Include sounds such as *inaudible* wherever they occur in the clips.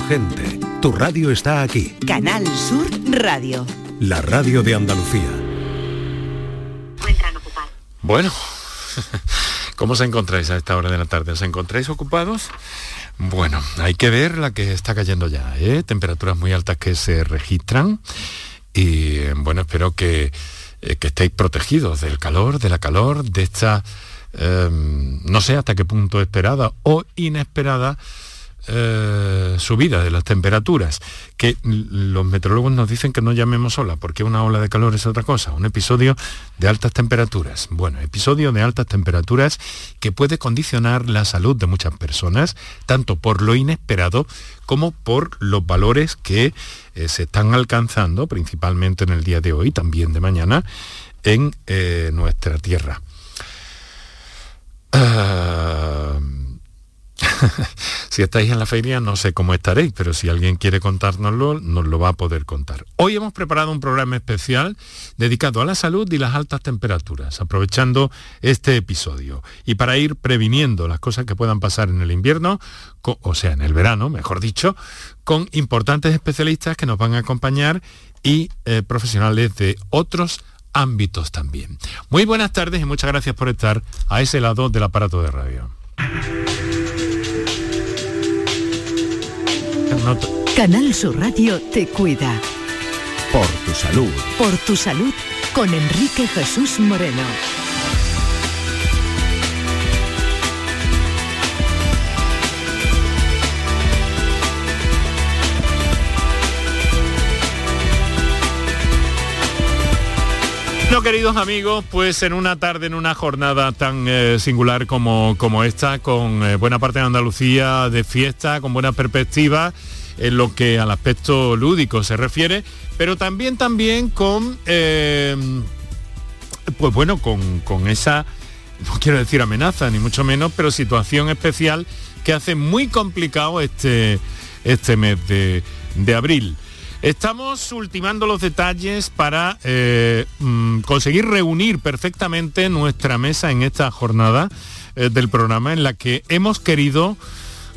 gente, tu radio está aquí. Canal Sur Radio. La radio de Andalucía. Bueno, *laughs* ¿cómo os encontráis a esta hora de la tarde? ¿Os encontráis ocupados? Bueno, hay que ver la que está cayendo ya, ¿eh? Temperaturas muy altas que se registran y bueno, espero que, eh, que estéis protegidos del calor, de la calor, de esta, em, no sé hasta qué punto esperada o inesperada eh, subida de las temperaturas, que los meteorólogos nos dicen que no llamemos ola, porque una ola de calor es otra cosa, un episodio de altas temperaturas. Bueno, episodio de altas temperaturas que puede condicionar la salud de muchas personas, tanto por lo inesperado como por los valores que eh, se están alcanzando, principalmente en el día de hoy, también de mañana, en eh, nuestra tierra. Ah, *laughs* si estáis en la feria no sé cómo estaréis, pero si alguien quiere contárnoslo, nos lo va a poder contar. Hoy hemos preparado un programa especial dedicado a la salud y las altas temperaturas, aprovechando este episodio. Y para ir previniendo las cosas que puedan pasar en el invierno, o sea, en el verano, mejor dicho, con importantes especialistas que nos van a acompañar y eh, profesionales de otros ámbitos también. Muy buenas tardes y muchas gracias por estar a ese lado del aparato de radio. Canal Sur Radio te cuida. Por tu salud. Por tu salud con Enrique Jesús Moreno. Bueno, queridos amigos, pues en una tarde, en una jornada tan eh, singular como, como esta, con eh, buena parte de Andalucía de fiesta, con buena perspectiva en lo que al aspecto lúdico se refiere, pero también también con, eh, pues bueno, con, con esa, no quiero decir amenaza, ni mucho menos, pero situación especial que hace muy complicado este, este mes de, de abril. Estamos ultimando los detalles para eh, mm, conseguir reunir perfectamente nuestra mesa en esta jornada eh, del programa en la que hemos querido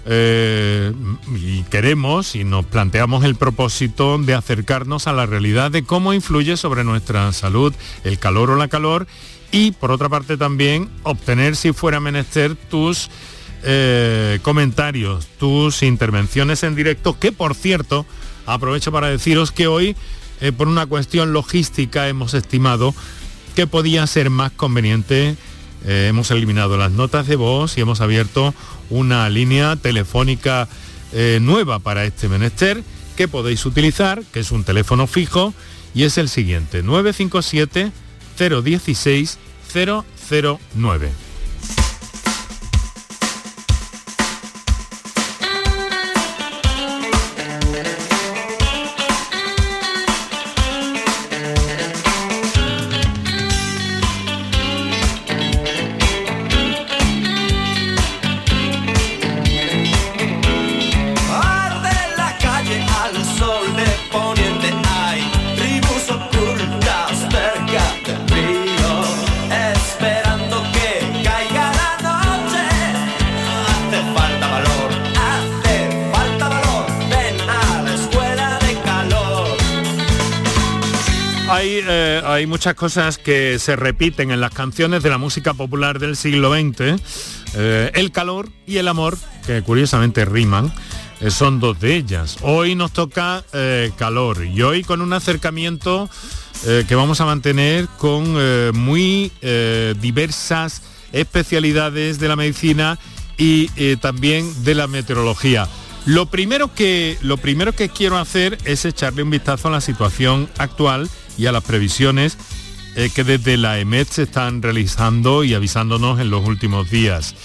eh, y queremos y nos planteamos el propósito de acercarnos a la realidad de cómo influye sobre nuestra salud el calor o la calor y por otra parte también obtener si fuera menester tus comentarios, tus intervenciones en directo, que por cierto, aprovecho para deciros que hoy, eh, por una cuestión logística, hemos estimado que podía ser más conveniente. Eh, hemos eliminado las notas de voz y hemos abierto una línea telefónica eh, nueva para este menester que podéis utilizar, que es un teléfono fijo y es el siguiente, 957 016 009. Hay muchas cosas que se repiten en las canciones de la música popular del siglo XX. Eh, el calor y el amor, que curiosamente riman, eh, son dos de ellas. Hoy nos toca eh, calor y hoy con un acercamiento que vamos a mantener con muy diversas especialidades de la medicina y también de la meteorología. Lo primero, que, lo primero que quiero hacer es echarle un vistazo a la situación actual y a las previsiones eh, que desde la EMET se están realizando y avisándonos en los últimos días.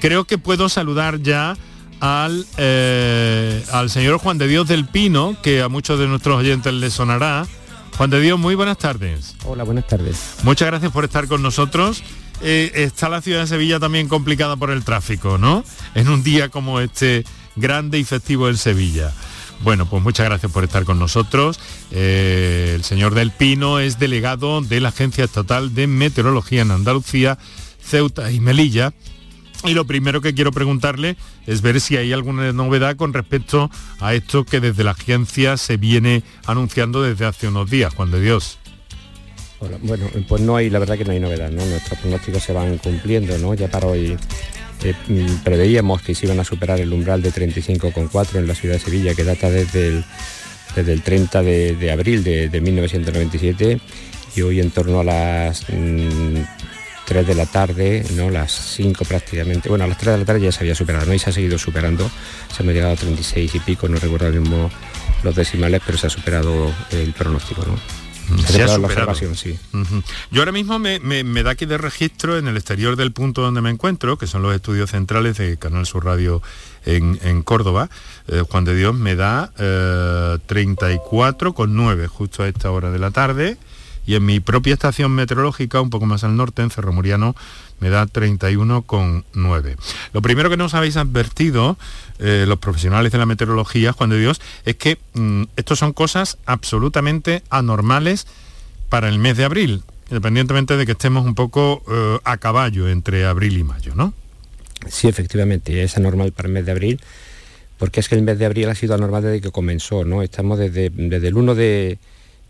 Creo que puedo saludar ya al, eh, al señor Juan de Dios del Pino, que a muchos de nuestros oyentes le sonará. Juan de Dios, muy buenas tardes. Hola, buenas tardes. Muchas gracias por estar con nosotros. Eh, está la ciudad de Sevilla también complicada por el tráfico, ¿no? En un día como este grande y festivo en Sevilla. Bueno, pues muchas gracias por estar con nosotros. Eh, el señor Del Pino es delegado de la Agencia Estatal de Meteorología en Andalucía, Ceuta y Melilla. Y lo primero que quiero preguntarle es ver si hay alguna novedad con respecto a esto que desde la agencia se viene anunciando desde hace unos días, Juan de Dios. Bueno, pues no hay, la verdad que no hay novedad, ¿no? Nuestros pronósticos se van cumpliendo, ¿no? Ya para hoy eh, mm, preveíamos que se iban a superar el umbral de 35,4 en la ciudad de Sevilla, que data desde el, desde el 30 de, abril de, 1997 y hoy en torno a las 3 mm, de la tarde, ¿no? las 5 prácticamente, bueno, a las 3 de la tarde ya se había superado, ¿no? y se ha seguido superando, se hemos llegado a 36 y pico, no recuerdo mismo los decimales, pero se ha superado el pronóstico. ¿no? Se, ha superado. sí. Yo ahora mismo me, da aquí de registro en el exterior del punto donde me encuentro, que son los estudios centrales de Canal Sur Radio en, Córdoba, eh, Juan de Dios me da eh, 34,9 justo a esta hora de la tarde y en mi propia estación meteorológica, un poco más al norte, en Cerro Muriano, me da 31,9. Lo primero que nos habéis advertido eh, los profesionales de la meteorología, Juan de Dios, es que mm, estos son cosas absolutamente anormales para el mes de abril, independientemente de que estemos un poco eh, a caballo entre abril y mayo, ¿no? Sí, efectivamente, es anormal para el mes de abril, porque es que el mes de abril ha sido anormal desde que comenzó, ¿no? Estamos desde, desde el 1 de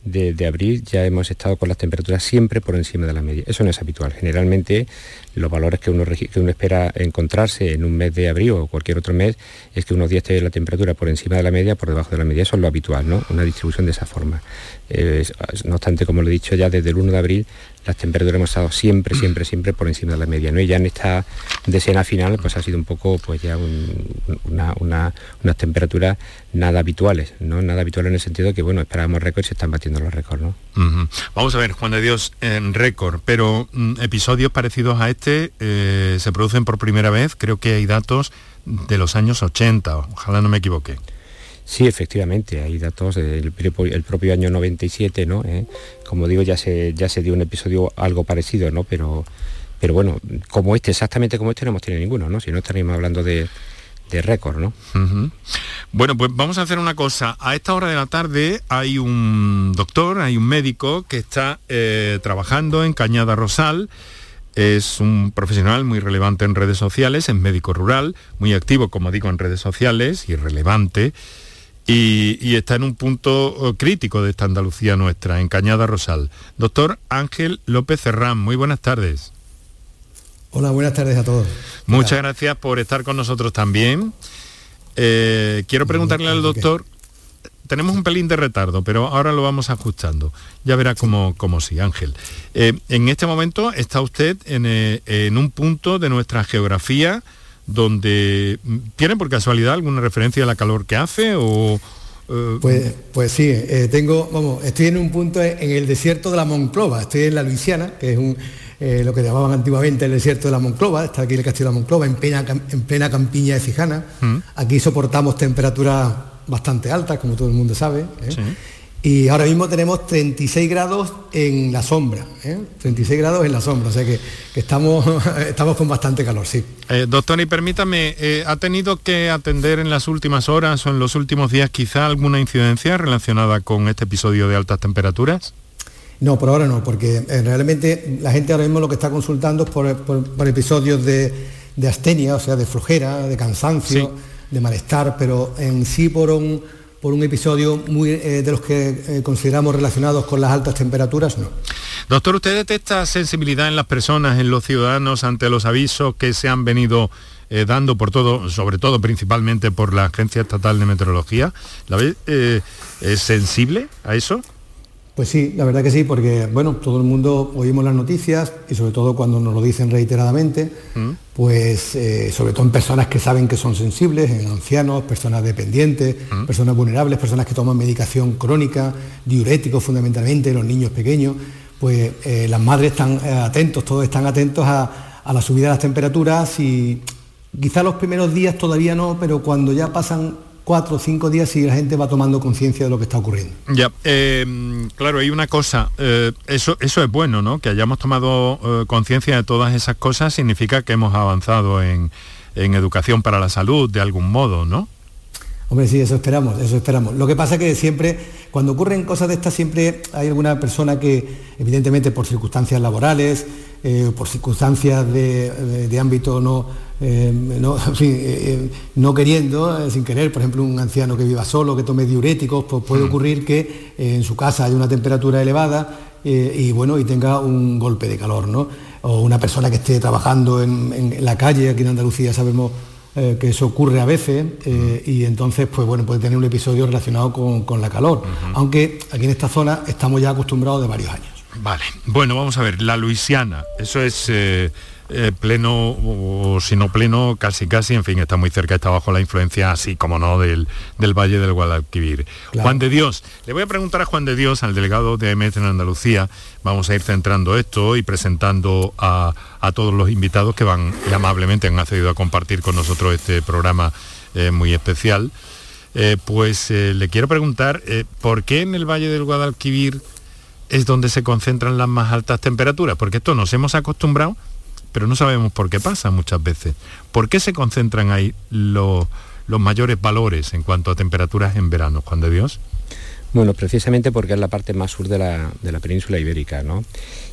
de, abril ya hemos estado con las temperaturas siempre por encima de la media. Eso no es habitual. Generalmente los valores que uno, espera encontrarse en un mes de abril o cualquier otro mes es que unos días esté la temperatura por encima de la media, por debajo de la media. Eso es lo habitual, ¿no? Una distribución de esa forma. no obstante, como lo he dicho ya desde el 1 de abril, las temperaturas hemos estado siempre, siempre, siempre por encima de la media. ¿no? Y ya en esta decena final pues ha sido un poco pues ya una, unas temperaturas nada habituales, ¿no? Nada habitual en el sentido de que bueno, esperábamos récords y se están batiendo los récords, ¿no? Vamos a ver, Juan de Dios, en récord, pero mm, episodios parecidos a este eh, se producen por primera vez, creo que hay datos de los años 80, ojalá no me equivoque. Sí, efectivamente, hay datos del el propio año 97, ¿no? Eh, como digo, ya se, ya se dio un episodio algo parecido, ¿no? Pero, pero bueno, como este, exactamente como este, no hemos tenido ninguno, ¿no? Si no estaríamos hablando de, récord, ¿no? Bueno, pues vamos a hacer una cosa. A esta hora de la tarde hay un doctor, hay un médico que está eh, trabajando en Cañada Rosal. Es un profesional muy relevante en redes sociales, es médico rural, muy activo, como digo, en redes sociales y relevante y, está en un punto eh, crítico de esta Andalucía nuestra, en Cañada Rosal. Doctor Ángel López Cerrán, muy buenas tardes. Hola, buenas tardes a todos. Muchas gracias por estar con nosotros también. Eh, quiero preguntarle al doctor, tenemos un pelín de retardo, pero ahora lo vamos ajustando. Ya verá cómo, sí, Ángel. Eh, en este momento está usted en, en un punto de nuestra geografía donde mm, tiene por casualidad alguna referencia a la calor que hace o eh, pues, pues sí, eh, tengo, vamos, estoy en un punto en el desierto de la Monclova, estoy en la Luisiana, que es un, eh, lo que llamaban antiguamente el desierto de la Monclova, está aquí el castillo de la Monclova, en plena, en plena campiña de Cijana. Mm. Aquí soportamos temperaturas bastante altas, como todo el mundo sabe. Y ahora mismo tenemos 36 grados en la sombra, 36 ¿eh? grados en la sombra, o sea que, estamos, *laughs* estamos con bastante calor, sí. Eh, doctor, y permítame, eh, ¿ha tenido que atender en las últimas horas o en los últimos días quizá alguna incidencia relacionada con este episodio de altas temperaturas? No, por ahora no, porque realmente la gente ahora mismo lo que está consultando es por, episodios de, astenia, o sea, de flojera, de cansancio, de malestar, pero en sí por un por un episodio eh, de los que eh, consideramos relacionados con las altas temperaturas, no. Doctor, ¿usted detecta sensibilidad en las personas, en los ciudadanos, ante los avisos que se han venido eh, dando por todo, sobre todo principalmente por la Agencia Estatal de Meteorología? ¿La ve sensible a eso? Pues sí, la verdad que sí, porque bueno, todo el mundo oímos las noticias y sobre todo cuando nos lo dicen reiteradamente, mm. pues eh, sobre todo en personas que saben que son sensibles, en ancianos, personas dependientes, mm. personas vulnerables, personas que toman medicación crónica, diuréticos fundamentalmente, los niños pequeños, pues eh, las madres están eh, atentos, todos están atentos a, a la subida de las temperaturas y quizá los primeros días todavía no, pero cuando ya pasan cuatro o cinco días y la gente va tomando conciencia de lo que está ocurriendo. Ya, eh, claro, hay una cosa, eh, eso, eso es bueno, ¿no? Que hayamos tomado eh, conciencia de todas esas cosas significa que hemos avanzado en, educación para la salud de algún modo, ¿no? Hombre, sí, eso esperamos, eso esperamos. Lo que pasa es que siempre, cuando ocurren cosas de estas, siempre hay alguna persona que, evidentemente por circunstancias laborales, por circunstancias de, ámbito no, *laughs* eh, eh, no, queriendo, sin querer, por ejemplo, un anciano que viva solo, que tome diuréticos, pues puede mm. ocurrir que en su casa hay una temperatura elevada y bueno, y tenga un golpe de calor, ¿no? O una persona que esté trabajando en la calle, aquí en Andalucía sabemos eh, que eso ocurre a veces eh, y entonces pues bueno puede tener un episodio relacionado con, la calor aunque aquí en esta zona estamos ya acostumbrados de varios años vale bueno vamos a ver la Luisiana eso es eh, eh, pleno o si no pleno, casi casi, en fin, está muy cerca, está bajo la influencia, así como no, del, del Valle del Guadalquivir. Juan de Dios, le voy a preguntar a Juan de Dios, al delegado de EMET en Andalucía, vamos a ir centrando esto y presentando a, todos los invitados que van y amablemente han accedido a compartir con nosotros este programa eh, muy especial. Eh, pues le quiero preguntar, ¿por qué en el Valle del Guadalquivir es donde se concentran las más altas temperaturas? Porque esto nos hemos acostumbrado pero no sabemos por qué pasa muchas veces. ¿Por qué se concentran ahí los, mayores valores en cuanto a temperaturas en verano, Juan de Dios? Bueno, precisamente porque es la parte más sur de la, península ibérica, ¿no?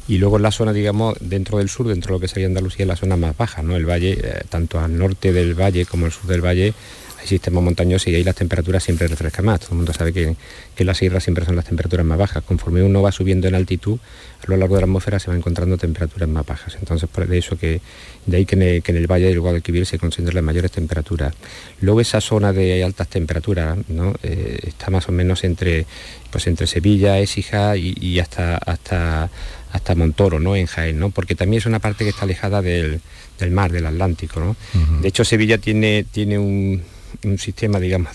Y luego la zona, digamos, dentro del sur, dentro de lo que sería Andalucía, es la zona más baja, ¿no? El valle, eh, tanto al norte del valle como al sur del valle, hay sistemas montañosos y ahí las temperaturas siempre refrescan más. Todo el mundo sabe que, que las sierras siempre son las temperaturas más bajas. Conforme uno va subiendo en altitud, a lo largo de la atmósfera se va encontrando temperaturas más bajas. Entonces, por eso que de ahí que en el, valle del Guadalquivir se concentran las mayores temperaturas. Luego esa zona de altas temperaturas ¿no? Eh, está más o menos entre, pues entre Sevilla, Écija y, hasta, hasta, hasta Montoro, ¿no? en Jaén, ¿no? porque también es una parte que está alejada del, mar, del Atlántico. ¿no? De hecho, Sevilla tiene, tiene un, un sistema, digamos,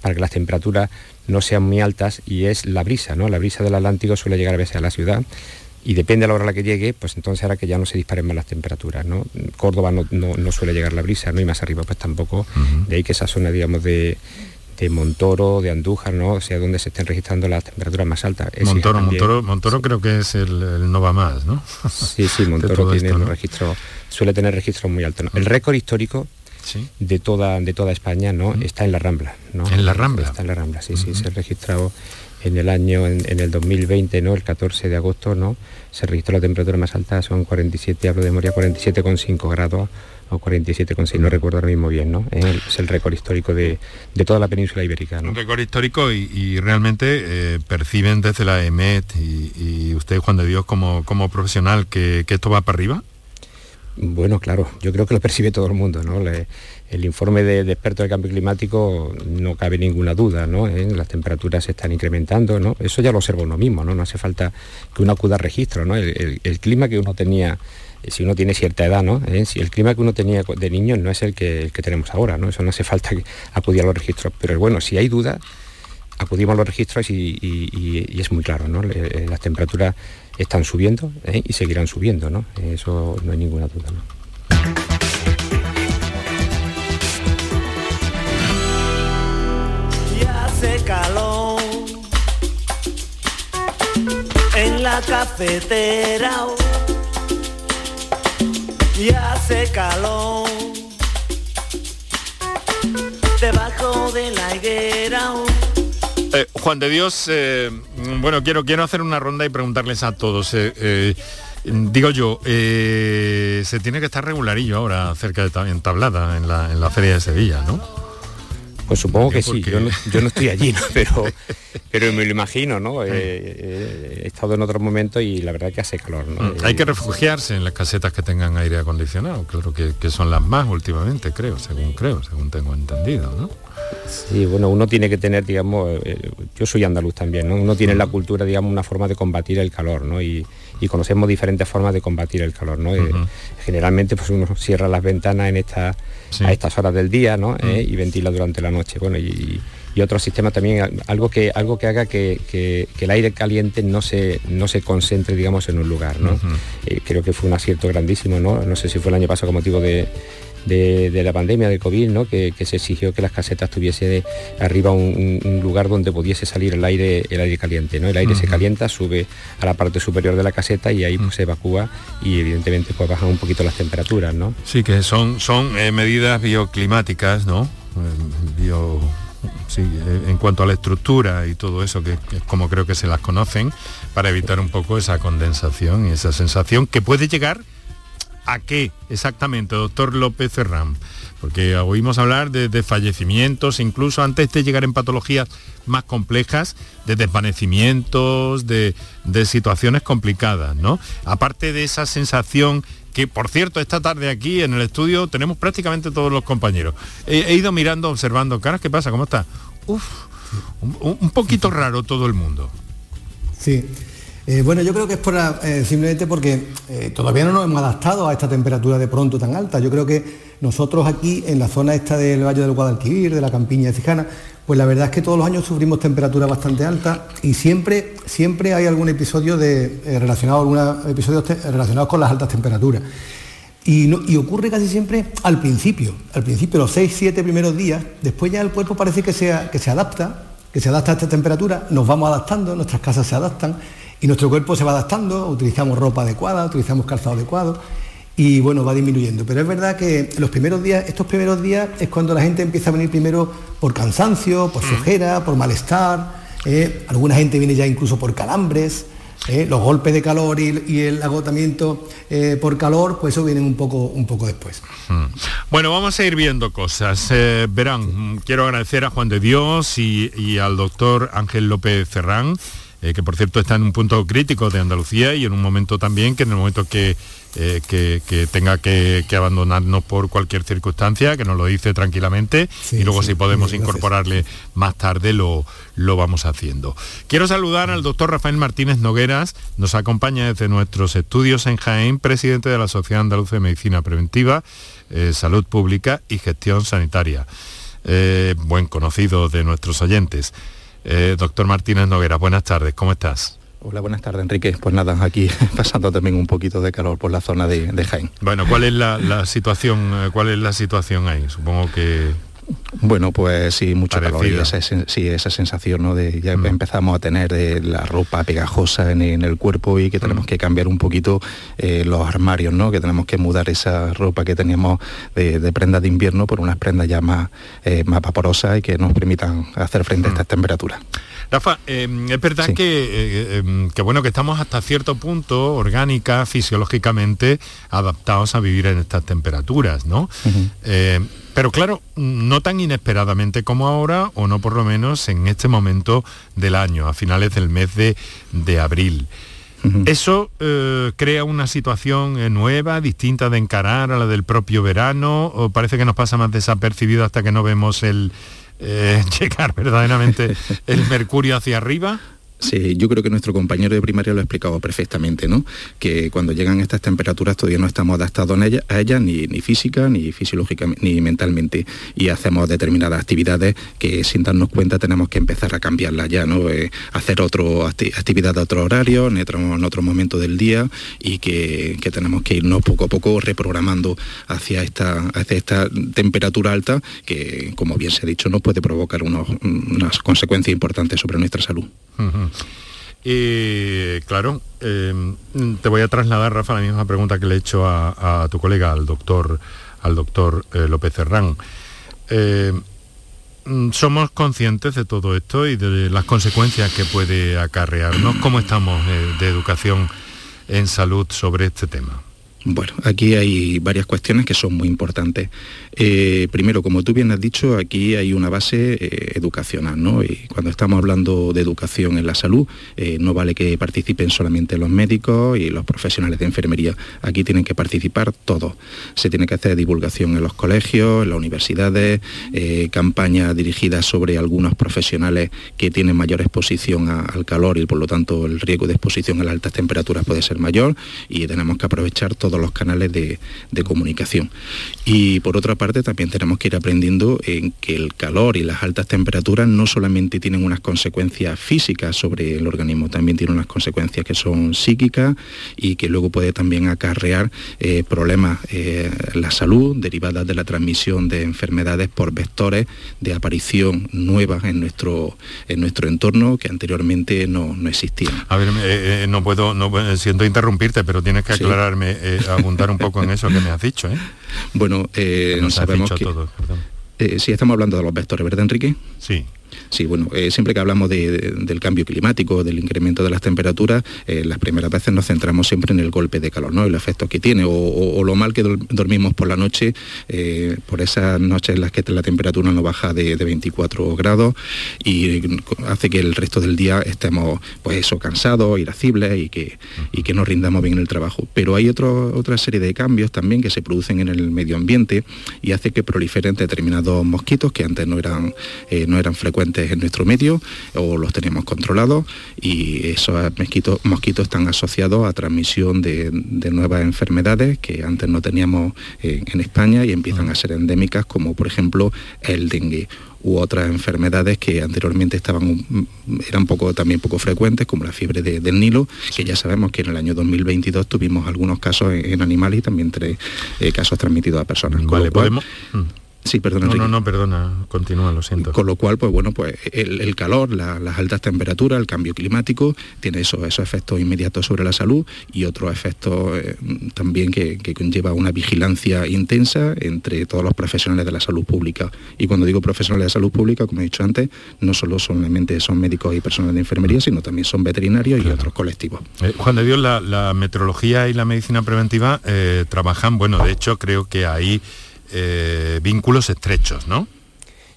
para que las temperaturas no sean muy altas y es la brisa, ¿no? La brisa del Atlántico suele llegar a veces a la ciudad y depende a la hora a la que llegue, pues entonces hará que ya no se disparen más las temperaturas, ¿no? Córdoba no, suele llegar la brisa, ¿no? Y más arriba pues tampoco, de ahí que esa zona, digamos, de, Montoro, de Andújar, ¿no? O sea, donde se estén registrando las temperaturas más altas. Montoro, Montoro, Montoro creo que es el, no va más, ¿no? Sí, sí, *laughs* Montoro tiene un registro, suele tener registros muy altos. El récord histórico de, toda, de toda España, ¿no? Está en la Rambla, ¿no? En la Rambla. Está en la Rambla, sí, sí, se ha registrado en el año, en, el 2020, ¿no? El 14 de agosto, ¿no? Se registró la temperatura más alta, son 47, hablo de memoria, 47,5 grados o 47,6, no recuerdo ahora mismo bien, ¿no? Es el récord histórico de, toda la península ibérica, ¿no? Un récord histórico y, realmente eh, perciben desde la EMET y, usted, Juan de Dios, como, como profesional, que, que esto va para arriba. Bueno, claro, yo creo que lo percibe todo el mundo, ¿no? el informe de, expertos del cambio climático no cabe ninguna duda, ¿no? ¿Eh? Las temperaturas se están incrementando, ¿no? Eso ya lo observa uno mismo, ¿no? No hace falta que uno acuda a registro, ¿no? El, clima que uno tenía, si uno tiene cierta edad, ¿no? ¿Eh? El clima que uno tenía de niño no es el que, tenemos ahora, ¿no? Eso no hace falta acudir a los registros. Pero bueno, si hay dudas, acudimos a los registros y, es muy claro, ¿no? Las temperaturas están subiendo ¿eh? y seguirán subiendo, ¿no? Eso no hay ninguna duda. ¿no? Ya hace calor en la cafetera. Ya hace calor debajo de la higuera. Eh, Juan de Dios, eh, bueno, quiero, quiero hacer una ronda y preguntarles a todos. Eh, digo yo, se tiene que estar regularillo ahora cerca de entablada en la, en la Feria de Sevilla, ¿no? Pues supongo que sí, yo no, estoy allí, *laughs* pero, pero me lo imagino, ¿no? he estado en otro momento y la verdad que hace calor, ¿no? Mm, hay que refugiarse en las casetas que tengan aire acondicionado, claro que, que son las más últimamente, creo, según creo, según tengo entendido, ¿no? Sí, bueno, uno tiene que tener, digamos, eh, yo soy andaluz también, ¿no? Uno tiene la cultura, digamos, una forma de combatir el calor, ¿no? Y, conocemos diferentes formas de combatir el calor, ¿no? Eh, generalmente, pues uno cierra las ventanas en esta, a estas horas del día, ¿no? Eh, y ventila durante la noche, bueno, y, otro sistema también, algo que, algo que haga que, el aire caliente no se, no se concentre, digamos, en un lugar, ¿no? creo que fue un acierto grandísimo, ¿no? No sé si fue el año pasado con motivo de de, la pandemia de COVID, ¿no? que, se exigió que las casetas tuviese arriba un, lugar donde pudiese salir el aire, el aire caliente. ¿no? El aire se calienta, sube a la parte superior de la caseta y ahí pues, se evacúa y evidentemente pues, bajan un poquito las temperaturas. ¿no? Sí, que son, son eh, medidas bioclimáticas, ¿no? Eh, bio sí, eh, en cuanto a la estructura y todo eso, que es como creo que se las conocen, para evitar un poco esa condensación y esa sensación que puede llegar a qué exactamente, doctor López Ferrán porque oímos hablar de, de, fallecimientos, incluso antes de llegar en patologías más complejas, de desvanecimientos, de, de, situaciones complicadas, ¿no? Aparte de esa sensación que, por cierto, esta tarde aquí en el estudio tenemos prácticamente todos los compañeros. He, he ido mirando, observando, caras, ¿qué pasa? ¿Cómo está? Uf, un, un poquito raro todo el mundo. Sí. Eh, bueno, yo creo que es eh, simplemente porque eh, todavía no nos hemos adaptado a esta temperatura de pronto tan alta. Yo creo que nosotros aquí en la zona esta del Valle del Guadalquivir, de la campiña de Cijana, pues la verdad es que todos los años sufrimos temperaturas bastante altas y siempre, siempre hay algún episodio relacionado, algunos episodios relacionados con las altas temperaturas. Y, ocurre casi siempre al principio, al principio, los 6, 7 primeros días, después ya el cuerpo parece que se adapta, que se adapta a esta temperatura, nos vamos adaptando, nuestras casas se adaptan y nuestro cuerpo se va adaptando, utilizamos ropa adecuada, utilizamos calzado adecuado y bueno, va disminuyendo. Pero es verdad que los primeros días, estos primeros días es cuando la gente empieza a venir primero por cansancio, por flojera, por malestar, eh, alguna gente viene ya incluso por calambres. Eh, los golpes de calor y, y el agotamiento eh, por calor, pues eso vienen un poco, un poco después. Bueno, vamos a ir viendo cosas. Eh, verán, quiero agradecer a Juan de Dios y, y al doctor Ángel López Ferrán, eh, que por cierto está en un punto crítico de Andalucía y en un momento también que en el momento que, eh, que, que, tenga que, que, abandonarnos por cualquier circunstancia, que nos lo dice tranquilamente sí, y luego sí, si podemos incorporarle más tarde lo, lo vamos haciendo. Quiero saludar al doctor Rafael Martínez Nogueras, nos acompaña desde nuestros estudios en Jaén, presidente de la Sociedad Andaluza de Medicina Preventiva, eh, Salud Pública y Gestión Sanitaria. Buen conocido de nuestros oyentes. Eh, doctor Martínez Noguera, buenas tardes, ¿cómo estás? Hola, buenas tardes, Enrique. Pues nada, aquí *laughs* pasando también un poquito de calor por la zona de, de Jaén. Bueno, ¿cuál es la, la, situación? ¿Cuál es la situación ahí? Supongo que bueno, pues sí, mucho calor y esa, sí, esa sensación, ¿no? De ya mm. empezamos a tener de la ropa pegajosa en, en, el cuerpo y que tenemos mm. que cambiar un poquito eh, los armarios, ¿no? Que tenemos que mudar esa ropa que teníamos de, de prendas de invierno por unas prendas ya más, eh, más vaporosas y que nos permitan hacer frente mm. a estas temperaturas. Rafa, eh, es verdad sí. que, eh, que, bueno que estamos hasta cierto punto orgánica, fisiológicamente adaptados a vivir en estas temperaturas, ¿no? Uh -huh. eh, pero claro, no tan inesperadamente como ahora, o no por lo menos en este momento del año, a finales del mes de, de abril. Uh -huh. Eso eh, crea una situación eh, nueva, distinta de encarar a la del propio verano, o parece que nos pasa más desapercibido hasta que no vemos el, eh, *laughs* llegar verdaderamente el mercurio hacia arriba? Sí, yo creo que nuestro compañero de primaria lo ha explicado perfectamente, ¿no? Que cuando llegan estas temperaturas todavía no estamos adaptados a ellas, a ella, ni, física, ni fisiológica, ni mentalmente. Y hacemos determinadas actividades que sin darnos cuenta tenemos que empezar a cambiarlas ya, ¿no? Eh, hacer otro acti actividad de otro horario, en otro, en otro momento del día, y que, que, tenemos que irnos poco a poco reprogramando hacia esta, hacia esta temperatura alta, que como bien se ha dicho, nos puede provocar unas consecuencias importantes sobre nuestra salud. Y claro, eh, te voy a trasladar, Rafa, la misma pregunta que le he hecho a, tu colega, al doctor, al doctor eh, López Serrán. Eh, somos conscientes de todo esto y de las consecuencias que puede acarrearnos. ¿Cómo estamos de educación en salud sobre este tema? Bueno, aquí hay varias cuestiones que son muy importantes. Eh, primero, como tú bien has dicho, aquí hay una base eh, educacional, ¿no? Y cuando estamos hablando de educación en la salud, eh, no vale que participen solamente los médicos y los profesionales de enfermería. Aquí tienen que participar todos. Se tiene que hacer divulgación en los colegios, en las universidades, campañas dirigidas sobre algunos profesionales que tienen mayor exposición al calor y por lo tanto el riesgo de exposición a las altas temperaturas puede ser mayor y tenemos que aprovechar los canales de, de, comunicación. Y por otra parte también tenemos que ir aprendiendo en que el calor y las altas temperaturas no solamente tienen unas consecuencias físicas sobre el organismo, también tienen unas consecuencias que son psíquicas y que luego puede también acarrear eh, problemas eh, la salud derivadas de la transmisión de enfermedades por vectores de aparición nuevas en nuestro, en nuestro entorno que anteriormente no, no existían. A ver, eh, eh no puedo, no siento interrumpirte, pero tienes que aclararme. Sí. Abundar un poco en eso que me has dicho. ¿eh? Bueno, eh, sabemos que... Todo, Eh, sí, estamos hablando de los vectores, ¿verdad, Enrique? Sí. Sí, bueno, eh, siempre que hablamos del cambio climático, del incremento de las temperaturas, eh, las primeras veces nos centramos siempre en el golpe de calor, ¿no? El efecto que tiene, o, lo mal que dormimos por la noche, eh, por esas noches en las que la temperatura no baja de, 24 grados y hace que el resto del día estemos, pues cansados, irascibles y que, y que no rindamos bien en el trabajo. Pero hay otra serie de cambios también que se producen en el medio ambiente y hace que proliferen determinados mosquitos que antes no eran, no eran frecuentes en nuestro medio o los tenemos controlados y esos mosquitos, mosquitos están asociados a transmisión de, nuevas enfermedades que antes no teníamos en España y empiezan a ser endémicas como por ejemplo el dengue u otras enfermedades que anteriormente estaban eran poco también poco frecuentes como la fiebre del Nilo que ya sabemos que en el año 2022 tuvimos algunos casos en, animales y también tres eh, casos transmitidos a personas. Vale, podemos. Sí, perdona. No, no, no, perdona, continúa, lo siento. Con lo cual, pues bueno, pues el, calor, las altas temperaturas, el cambio climático, tiene esos, esos efectos inmediatos sobre la salud y otros efectos eh, también que, conlleva una vigilancia intensa entre todos los profesionales de la salud pública. Y cuando digo profesionales de salud pública, como he dicho antes, no solo solamente son médicos y personas de enfermería, sino también son veterinarios y otros colectivos. Eh, Juan de Dios, la, meteorología y la medicina preventiva eh, trabajan, bueno, de hecho creo que ahí eh, vínculos estrechos, ¿no?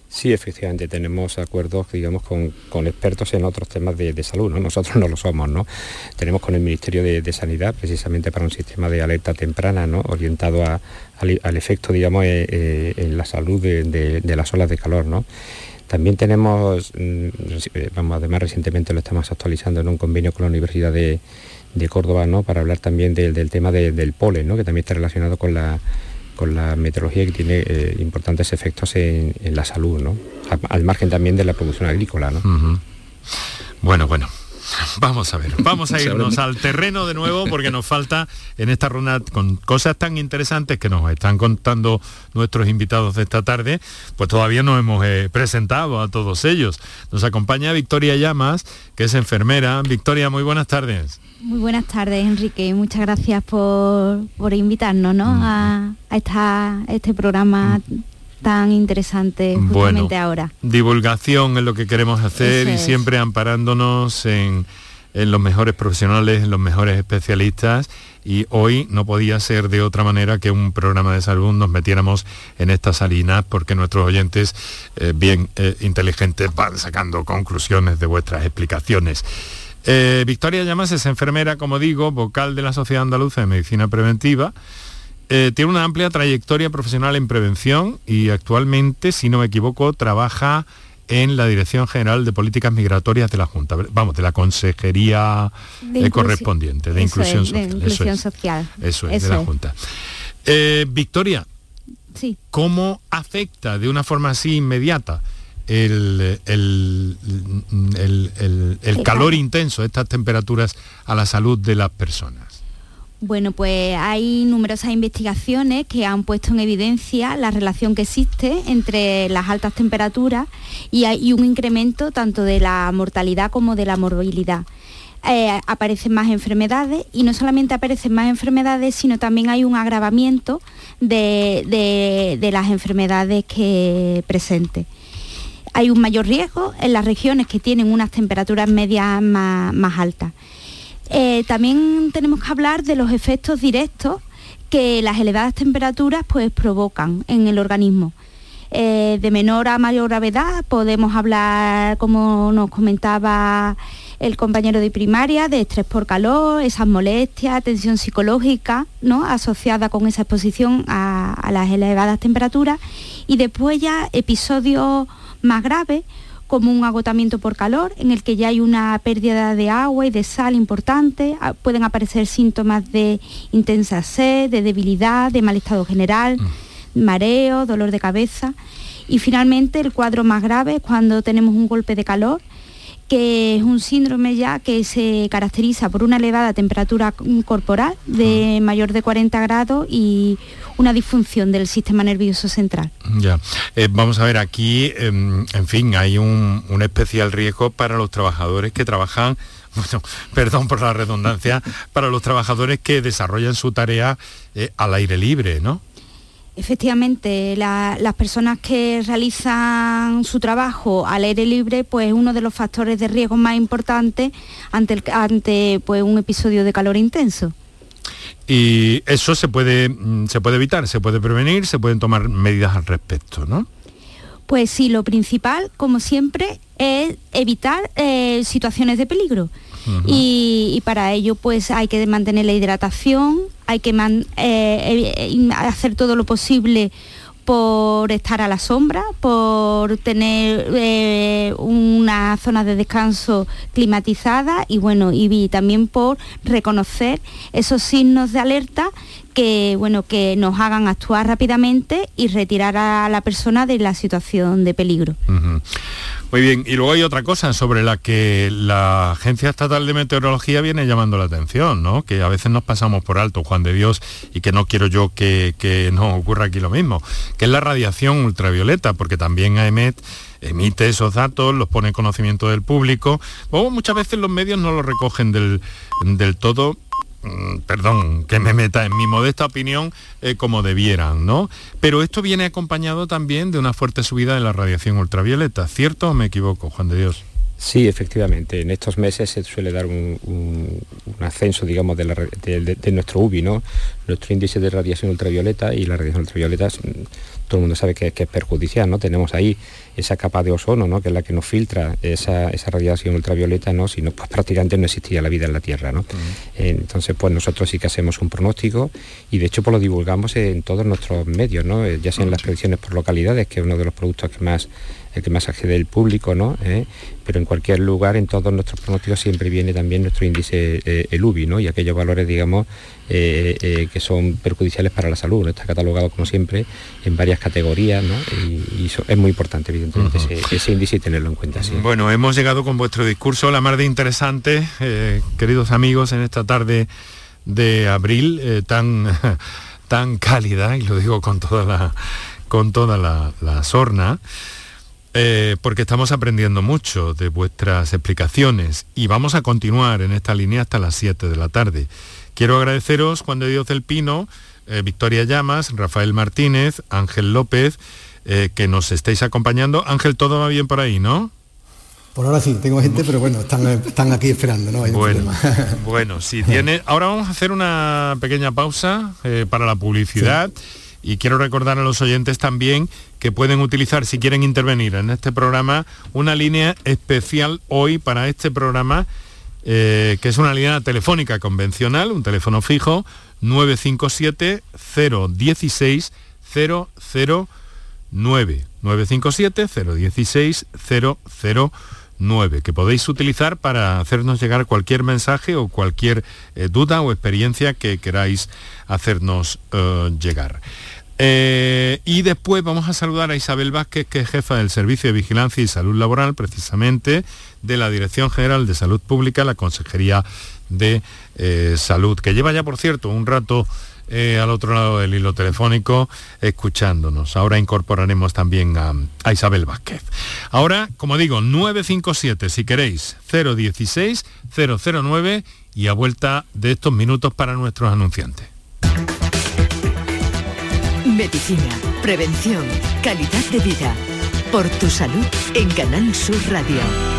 Sí, efectivamente, tenemos acuerdos, digamos, con, expertos en otros temas de, salud, ¿no? Nosotros no lo somos, ¿no? Tenemos con el Ministerio de, Sanidad, precisamente para un sistema de alerta temprana, ¿no? Orientado al, efecto, digamos, eh, eh, en la salud de, las olas de calor, ¿no? También tenemos, mm, vamos, además recientemente lo estamos actualizando en un convenio con la Universidad de, Córdoba, ¿no? Para hablar también del tema del polen, ¿no? Que también está relacionado con la con la meteorología que tiene eh, importantes efectos en, la salud, ¿no? Al, margen también de la producción agrícola. ¿no? Bueno, bueno. Vamos a ver, *laughs* vamos a irnos al terreno de nuevo porque nos falta en esta ronda con cosas tan interesantes que nos están contando nuestros invitados de esta tarde, pues todavía no hemos eh, presentado a todos ellos. Nos acompaña Victoria Llamas, que es enfermera. Victoria, muy buenas tardes. Muy buenas tardes, Enrique. Muchas gracias por, invitarnos ¿no? Mm. a, esta, este programa mm. Tan interesante justamente ahora. Divulgación es lo que queremos hacer y siempre amparándonos en, los mejores profesionales, en los mejores especialistas y hoy no podía ser de otra manera que un programa de salud nos metiéramos en estas salinas porque nuestros oyentes eh, bien eh, inteligentes van sacando conclusiones de vuestras explicaciones. Eh, Victoria Llamas es enfermera, como digo, vocal de la Sociedad Andaluza de Medicina Preventiva. Eh, tiene una amplia trayectoria profesional en prevención y actualmente, si no me equivoco, trabaja en la Dirección General de Políticas Migratorias de la Junta, vamos, de la Consejería eh, correspondiente, de inclusión, social. eso es, de la Junta. Victoria, sí. ¿cómo afecta de una forma así inmediata el, el, calor intenso, estas temperaturas a la salud de las personas? Bueno, pues hay numerosas investigaciones que han puesto en evidencia la relación que existe entre las altas temperaturas y, un incremento tanto de la mortalidad como de la morbilidad. Eh, aparecen más enfermedades y no solamente aparecen más enfermedades, sino también hay un agravamiento de, de las enfermedades que presente hay un mayor riesgo en las regiones que tienen unas temperaturas medias más, altas. Eh, también tenemos que hablar de los efectos directos que las elevadas temperaturas pues, provocan en el organismo. Eh, de menor a mayor gravedad podemos hablar, como nos comentaba el compañero de primaria, de estrés por calor, esas molestias, tensión psicológica, ¿no? asociada con esa exposición a, a las elevadas temperaturas. Y después ya episodios más grave, como un agotamiento por calor, en el que ya hay una pérdida de agua y de sal importante, ah, pueden aparecer síntomas de intensa sed, de debilidad, de mal estado general, mm. mareo, dolor de cabeza. Y finalmente el cuadro más grave es cuando tenemos un golpe de calor, que es un síndrome ya que se caracteriza por una elevada temperatura corporal de mm. mayor de 40 grados y una disfunción del sistema nervioso central. Ya, eh, vamos a ver, aquí, em, en fin, hay un, especial riesgo para los trabajadores que trabajan *laughs* bueno, perdón por la redundancia, para los trabajadores que desarrollan su tarea eh, al aire libre, ¿no? Efectivamente, las personas que realizan su trabajo al aire libre, pues uno de los factores de riesgo más importantes ante, ante pues, un episodio de calor intenso. Y eso se puede, mm, se puede evitar, se puede prevenir, se pueden tomar medidas al respecto, ¿no? Pues sí, lo principal, como siempre, es evitar eh, situaciones de peligro. y, para ello pues hay que mantener la hidratación, hay que eh, hacer todo lo posible por estar a la sombra, por tener eh, una zona de descanso climatizada y bueno, y también por reconocer esos signos de alerta que bueno que nos hagan actuar rápidamente y retirar a la persona de la situación de peligro. Muy bien, y luego hay otra cosa sobre la que la Agencia Estatal de Meteorología viene llamando la atención, ¿no? Que a veces nos pasamos por alto, Juan de Dios, y que no quiero yo que, que no ocurra aquí lo mismo, que es la radiación ultravioleta, porque también AEMET emite esos datos, los pone en conocimiento del público. Luego muchas veces los medios no lo recogen del, del todo perdón, que me meta en mi modesta opinión, eh, como debieran, ¿no? Pero esto viene acompañado también de una fuerte subida de la radiación ultravioleta, ¿cierto o me equivoco, Juan de Dios? Sí, efectivamente. En estos meses se suele dar un, ascenso, digamos, de, nuestro UBI, ¿no? Nuestro índice de radiación ultravioleta y la radiación ultravioleta, mm, todo el mundo sabe que, es perjudicial, ¿no? Tenemos ahí esa capa de ozono, ¿no? Que es la que nos filtra esa, radiación ultravioleta, ¿no? Si no, pues prácticamente no existiría la vida en la Tierra, ¿no? Entonces, pues nosotros sí que hacemos un pronóstico y de hecho pues lo divulgamos en todos nuestros medios, ¿no? Ya sean las predicciones por localidades, que es uno de los productos que más el que más accede el público, ¿no? ¿Eh? Pero en cualquier lugar, en todos nuestros pronósticos siempre viene también nuestro índice, eh, el UBI, ¿no? Y aquellos valores, digamos, eh, que son perjudiciales para la salud. Está catalogado, como siempre, en varias categorías, ¿no? Y, eso es muy importante, evidentemente, ese, índice y tenerlo en cuenta. Bueno, hemos llegado con vuestro discurso, la más de interesante, queridos amigos, en esta tarde de abril tan, *laughs* tan cálida, y lo digo con toda la, con toda la, la sorna. Eh, porque estamos aprendiendo mucho de vuestras explicaciones y vamos a continuar en esta línea hasta las 7 de la tarde. Quiero agradeceros Juan de Dios del Pino, eh, Victoria Llamas, Rafael Martínez, Ángel López, eh, que nos estéis acompañando. Ángel, todo va bien por ahí, ¿no? Por ahora sí, tengo gente, pero bueno, están, aquí esperando, ¿no? bueno, *laughs* bueno, si tiene... Ahora vamos a hacer una pequeña pausa para la publicidad. Y quiero recordar a los oyentes también que pueden utilizar, si quieren intervenir en este programa, una línea especial hoy para este programa, eh, que es una línea telefónica convencional, un teléfono fijo, 957-016-009. 957-016-009, que podéis utilizar para hacernos llegar cualquier mensaje o cualquier eh, duda o experiencia que queráis hacernos eh, llegar. Eh, y después vamos a saludar a Isabel Vázquez, que es jefa del Servicio de Vigilancia y Salud Laboral, precisamente de la Dirección General de Salud Pública, la Consejería de eh, Salud, que lleva ya, por cierto, un rato eh, al otro lado del hilo telefónico escuchándonos. Ahora incorporaremos también a, a, Isabel Vázquez. Ahora, como digo, 957, si queréis, 016 009 y a vuelta de estos minutos para nuestros anunciantes. Medicina, prevención, calidad de vida. Por tu salud en Canal Sur Radio.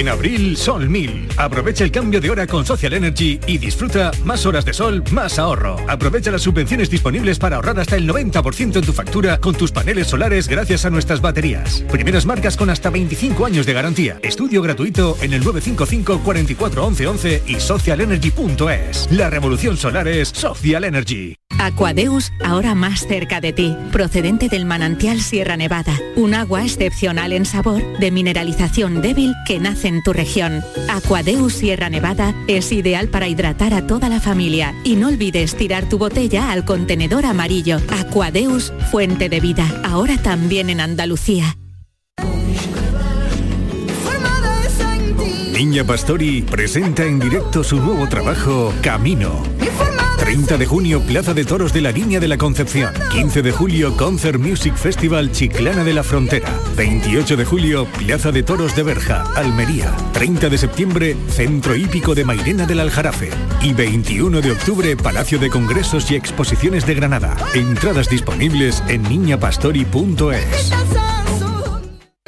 En abril, Sol 1000. Aprovecha el cambio de hora con Social Energy y disfruta más horas de sol, más ahorro. Aprovecha las subvenciones disponibles para ahorrar hasta el 90% en tu factura con tus paneles solares gracias a nuestras baterías. Primeras marcas con hasta 25 años de garantía. Estudio gratuito en el 955 44 11 11 y socialenergy.es. La revolución solar es Social Energy. Aquadeus, ahora más cerca de ti, procedente del manantial Sierra Nevada, un agua excepcional en sabor, de mineralización débil que nace en tu región. Aquadeus Sierra Nevada es ideal para hidratar a toda la familia y no olvides tirar tu botella al contenedor amarillo. Aquadeus, fuente de vida, ahora también en Andalucía. Niña Pastori presenta en directo su nuevo trabajo, Camino. 30 de junio, Plaza de Toros de la Niña de la Concepción. 15 de julio, Concert Music Festival Chiclana de la Frontera. 28 de julio, Plaza de Toros de Berja, Almería. 30 de septiembre, Centro Hípico de Mairena del Aljarafe. Y 21 de octubre, Palacio de Congresos y Exposiciones de Granada. Entradas disponibles en niñapastori.es.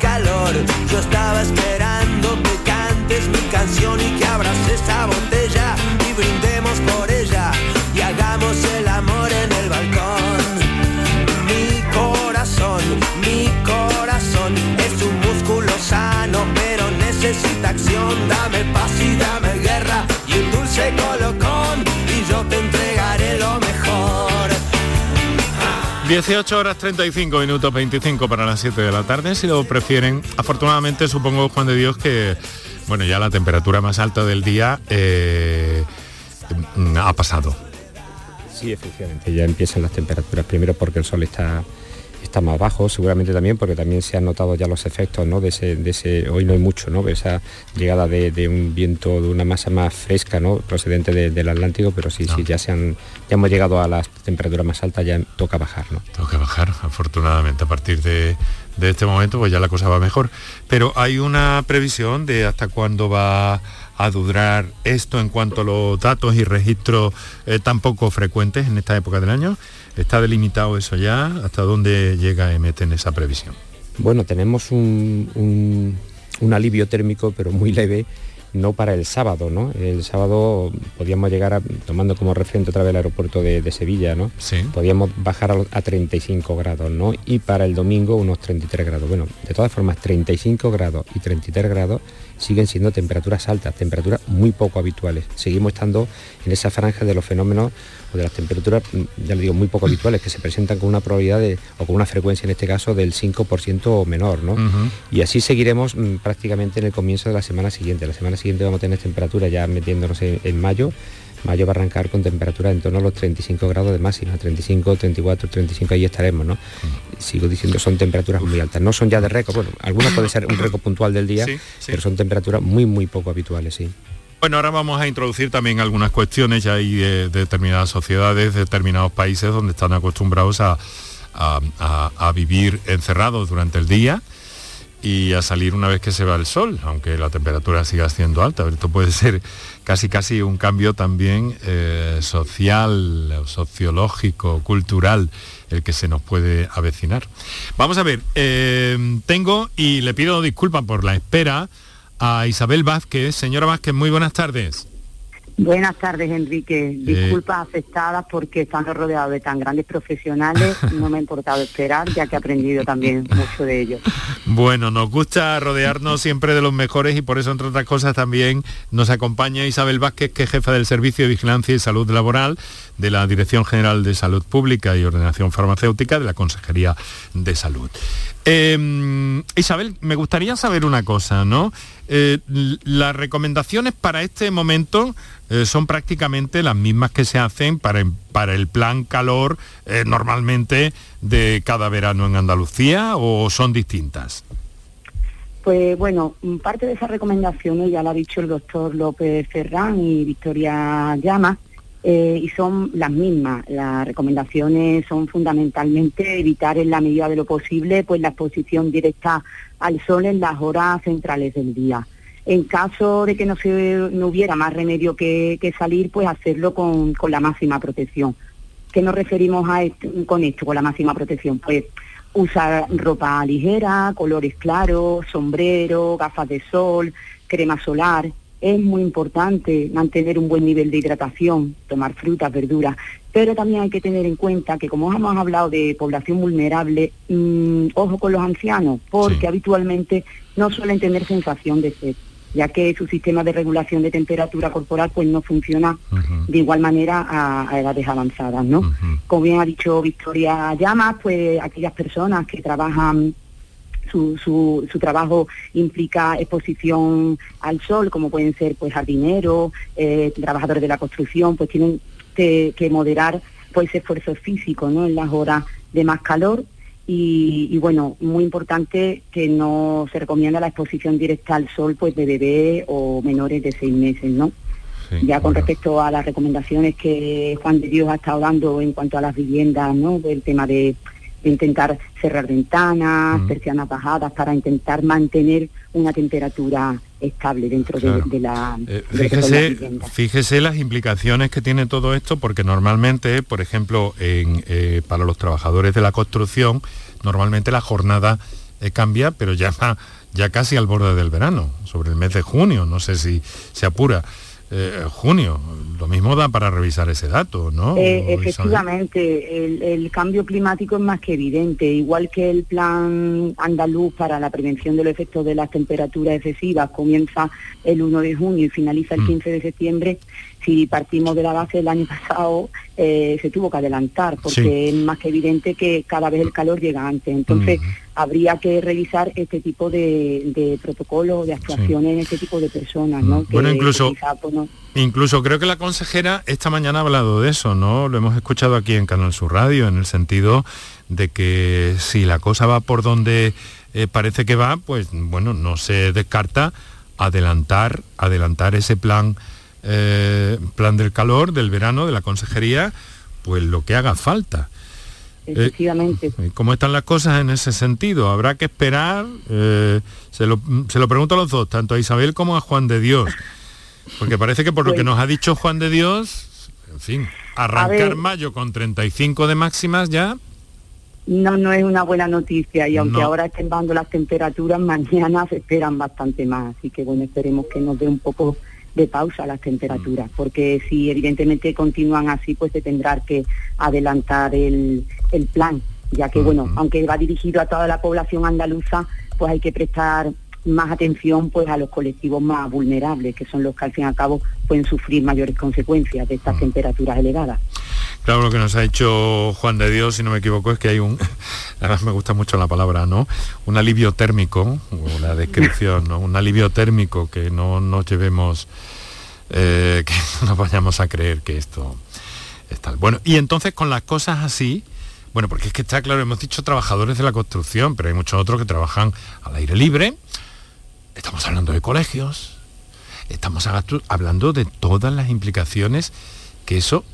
Calor. Yo estaba esperando que cantes mi canción y que abras esa botella y brindemos por ella y hagamos el amor en el balcón. Mi corazón, mi corazón es un músculo sano, pero necesita acción. Dame paz y dame guerra y un dulce colocón 18 horas 35 minutos 25 para las 7 de la tarde, si lo prefieren. Afortunadamente supongo, Juan de Dios, que bueno, ya la temperatura más alta del día eh, mm, ha pasado. Sí, efectivamente, ya empiezan las temperaturas, primero porque el sol está, está más bajo, seguramente también porque también se han notado ya los efectos ¿no? de, ese, de ese, hoy no hay mucho, ¿no? esa llegada de, de un viento, de una masa más fresca, ¿no? procedente de- del Atlántico, pero sí, sí, ya, se han, ya hemos llegado a las temperaturas más altas, ya toca bajar. ¿no? Que bajar, afortunadamente, a partir de, de este momento, pues ya la cosa va mejor. Pero hay una previsión de hasta cuándo va a durar esto en cuanto a los datos y registros eh, tan poco frecuentes en esta época del año. ¿Está delimitado eso ya? ¿Hasta dónde llega EMET en esa previsión? Bueno, tenemos un, un- un alivio térmico, pero muy leve, no para el sábado, ¿no? El sábado podíamos llegar, a, tomando como referente otra vez el aeropuerto de, de Sevilla, ¿no? Sí. Podíamos bajar a, a 35 grados, ¿no? Y para el domingo unos 33 grados. Bueno, de todas formas, 35 grados y 33 grados siguen siendo temperaturas altas, temperaturas muy poco habituales. Seguimos estando en esa franja de los fenómenos o de las temperaturas, mm, ya le digo, muy poco habituales, que se presentan con una probabilidad de, o con una frecuencia en este caso del 5% o menor, ¿no? Y así seguiremos mm, prácticamente en el comienzo de la semana siguiente. La semana siguiente vamos a tener temperaturas ya metiéndonos en, en mayo. Mayo va a arrancar con temperaturas en torno a los 35 grados de máxima, 35, 34, 35, ahí estaremos, ¿no? Sigo diciendo, son temperaturas muy altas. No son ya de récord, bueno, algunas puede ser un récord puntual del día, Sí, sí. pero son temperaturas muy, muy poco habituales, sí. Bueno, ahora vamos a introducir también algunas cuestiones. Ya hay eh, determinadas sociedades, determinados países donde están acostumbrados a, a- a- a vivir encerrados durante el día y a salir una vez que se va el sol, aunque la temperatura siga siendo alta. Esto puede *laughs* ser casi casi un cambio también eh, social, sociológico, cultural, el que se nos puede avecinar. Vamos a ver, eh, tengo y le pido disculpas por la espera a Isabel Vázquez. Señora Vázquez, muy buenas tardes. Buenas tardes, Enrique. Disculpas aceptadas porque estando rodeado de tan grandes profesionales *laughs* no me ha importado esperar, ya que he aprendido también mucho de ellos. Bueno, nos gusta rodearnos siempre de los mejores y por eso, entre otras cosas, también nos acompaña Isabel Vázquez, que es jefa del Servicio de Vigilancia y Salud Laboral de la Dirección General de Salud Pública y Ordenación Farmacéutica de la Consejería de Salud. Eh, Isabel, me gustaría saber una cosa, ¿no? Eh, las recomendaciones para este momento eh, son prácticamente las mismas que se hacen para, para el plan calor eh, normalmente de cada verano en Andalucía o son distintas? Pues bueno, parte de esas recomendaciones ya lo ha dicho el doctor López Ferrán y Victoria Llama, eh, y son las mismas. Las recomendaciones son fundamentalmente evitar en la medida de lo posible pues la exposición directa al sol en las horas centrales del día. En caso de que no, se, no hubiera más remedio que, que salir, pues hacerlo con, con la máxima protección. ¿Qué nos referimos a esto, con esto, con la máxima protección? Pues usar ropa ligera, colores claros, sombrero, gafas de sol, crema solar. Es muy importante mantener un buen nivel de hidratación, tomar frutas, verduras, pero también hay que tener en cuenta que como hemos hablado de población vulnerable, mm, ojo con los ancianos, porque habitualmente no suelen tener sensación de sed ya que su sistema de regulación de temperatura corporal pues no funciona de igual manera a, edades avanzadas, ¿no? Como bien ha dicho Victoria Llamas, pues aquellas personas que trabajan su, su, su, trabajo implica exposición al sol, como pueden ser pues jardineros, eh, trabajadores de la construcción, pues tienen que, que moderar pues esfuerzo físico ¿no? en las horas de más calor y, bueno, muy importante que no se recomienda la exposición directa al sol pues de bebé o menores de seis meses, ¿no? ya con respecto a las recomendaciones que Juan de Dios ha estado dando en cuanto a las viviendas, ¿no? Del tema de, intentar cerrar ventanas, persianas bajadas para intentar mantener una temperatura estable dentro de, la eh, fíjese, fíjese las implicaciones que tiene todo esto porque normalmente por ejemplo en, eh, para los trabajadores de la construcción normalmente la jornada eh, cambia pero ya *laughs* ya casi al borde del verano sobre el mes de junio no sé si se apura eh, junio. Lo mismo da para revisar ese dato, ¿no? Eh, efectivamente, el, cambio climático es más que evidente, igual que el plan andaluz para la prevención de los efectos de las temperaturas excesivas comienza el 1 de junio y finaliza el 15 mm. de septiembre, si partimos de la base del año pasado, eh, se tuvo que adelantar, porque es más que evidente que cada vez el calor llega antes. Entonces, habría que revisar este tipo de, de protocolos, de actuaciones en este tipo de personas, ¿no? bueno, incluso, pues, incluso creo que la consejera esta mañana ha hablado de eso, ¿no? Lo hemos escuchado aquí en Canal Sur Radio, en el sentido de que si la cosa va por donde eh, parece que va, pues bueno, no se descarta adelantar, adelantar ese plan eh, plan del calor, del verano, de la consejería, pues lo que haga falta. Efectivamente. Eh, ¿Cómo están las cosas en ese sentido? Habrá que esperar, eh, se, lo, se, lo, pregunto a los dos, tanto a Isabel como a Juan de Dios, porque parece que por lo que pues nos ha dicho Juan de Dios, en fin, arrancar mayo con 35 de máximas ya. No, no es una buena noticia y aunque ahora estén bajando las temperaturas, mañana se esperan bastante más, así que bueno, esperemos que nos dé un poco de pausa las temperaturas, mm. porque si evidentemente continúan así, pues se tendrá que adelantar el, el plan, ya que, bueno, mm. aunque va dirigido a toda la población andaluza, pues hay que prestar más atención pues a los colectivos más vulnerables, que son los que al fin y al cabo pueden sufrir mayores consecuencias de estas mm. temperaturas elevadas. Claro, lo que nos ha hecho Juan de Dios, si no me equivoco, es que hay un, *laughs* además me gusta mucho la palabra, ¿no? Un alivio térmico, o la descripción, ¿no? Un alivio térmico que no nos llevemos, eh, *laughs* que no vayamos a creer que esto es tal. Bueno, y entonces con las cosas así, bueno, porque es que está claro, hemos dicho trabajadores de la construcción, pero hay muchos otros que trabajan al aire libre. Estamos hablando de colegios, estamos hablando de todas las implicaciones que eso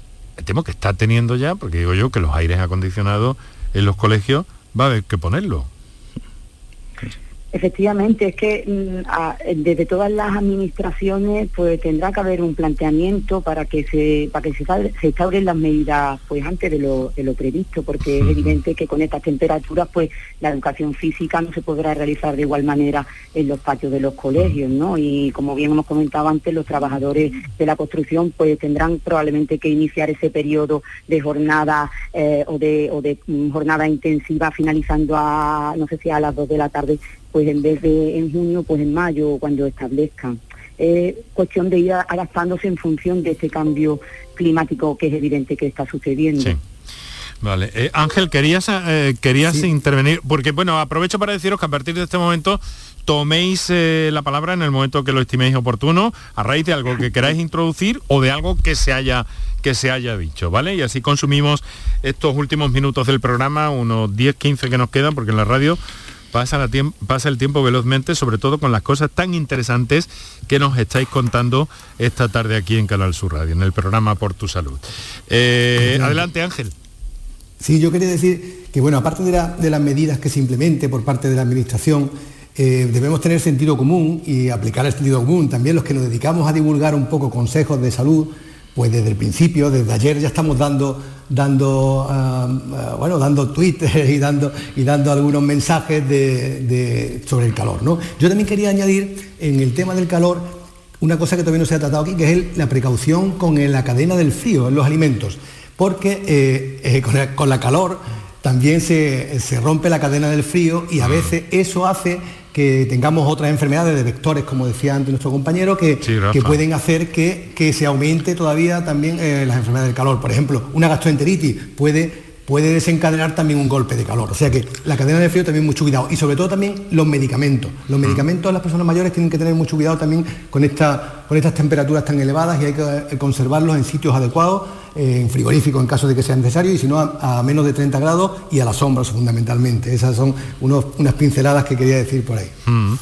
temo que está teniendo ya, porque digo yo que los aires acondicionados en los colegios va a haber que ponerlo. Efectivamente, es que mm, desde todas las administraciones pues tendrá que haber un planteamiento para que se para que se, se instauren las medidas pues antes de lo, de lo previsto, porque es evidente que con estas temperaturas pues la educación física no se podrá realizar de igual manera en los patios de los colegios, ¿no? Y como bien hemos comentado antes, los trabajadores de la construcción pues tendrán probablemente que iniciar ese periodo de jornada eh, o de, o de mm, jornada intensiva finalizando a no sé si a las dos de la tarde pues en vez de en junio, pues en mayo, cuando establezcan. Es cuestión de ir adaptándose en función de este cambio climático que es evidente que está sucediendo. Sí. Vale. Eh, Ángel, querías, eh, querías intervenir, porque bueno, aprovecho para deciros que a partir de este momento toméis eh, la palabra en el momento que lo estiméis oportuno, a raíz de algo que queráis introducir o de algo que se haya que se haya dicho, ¿vale? Y así consumimos estos últimos minutos del programa, unos 10-15 que nos quedan, porque en la radio pasa, la pasa el tiempo velozmente, sobre todo con las cosas tan interesantes que nos estáis contando esta tarde aquí en Canal Sur Radio, en el programa Por tu Salud. Eh, adelante, Ángel. Sí, yo quería decir que, bueno, aparte de, las medidas que se implemente por parte de la Administración, eh, debemos tener sentido común y aplicar el sentido común. También los que nos dedicamos a divulgar un poco consejos de salud, pues desde el principio, desde ayer ya estamos dando, dando, ah, ah, bueno, dando Twitter *laughs* y dando, y dando algunos mensajes sobre el calor. ¿no? Yo también quería añadir en el tema del calor una cosa que todavía no se ha tratado aquí, que es la precaución con la cadena del frío en los alimentos, porque eh, eh, con, la, calor también se, se rompe la cadena del frío y a ah. veces eso hace que tengamos otras enfermedades de vectores, como decía antes nuestro compañero, que, que pueden hacer que, se aumente todavía también eh, las enfermedades del calor. Por ejemplo, una gastroenteritis puede puede desencadenar también un golpe de calor. O sea que la cadena de frío también mucho cuidado. Y sobre todo también los medicamentos. Los mm. medicamentos de las personas mayores tienen que tener mucho cuidado también con, esta, con estas temperaturas tan elevadas y hay que eh, conservarlos en sitios adecuados, eh, en frigorífico en caso de que sea necesario, y si no a, menos de 30 grados y a la sombra fundamentalmente. Esas son unas pinceladas que quería decir por ahí. Mm.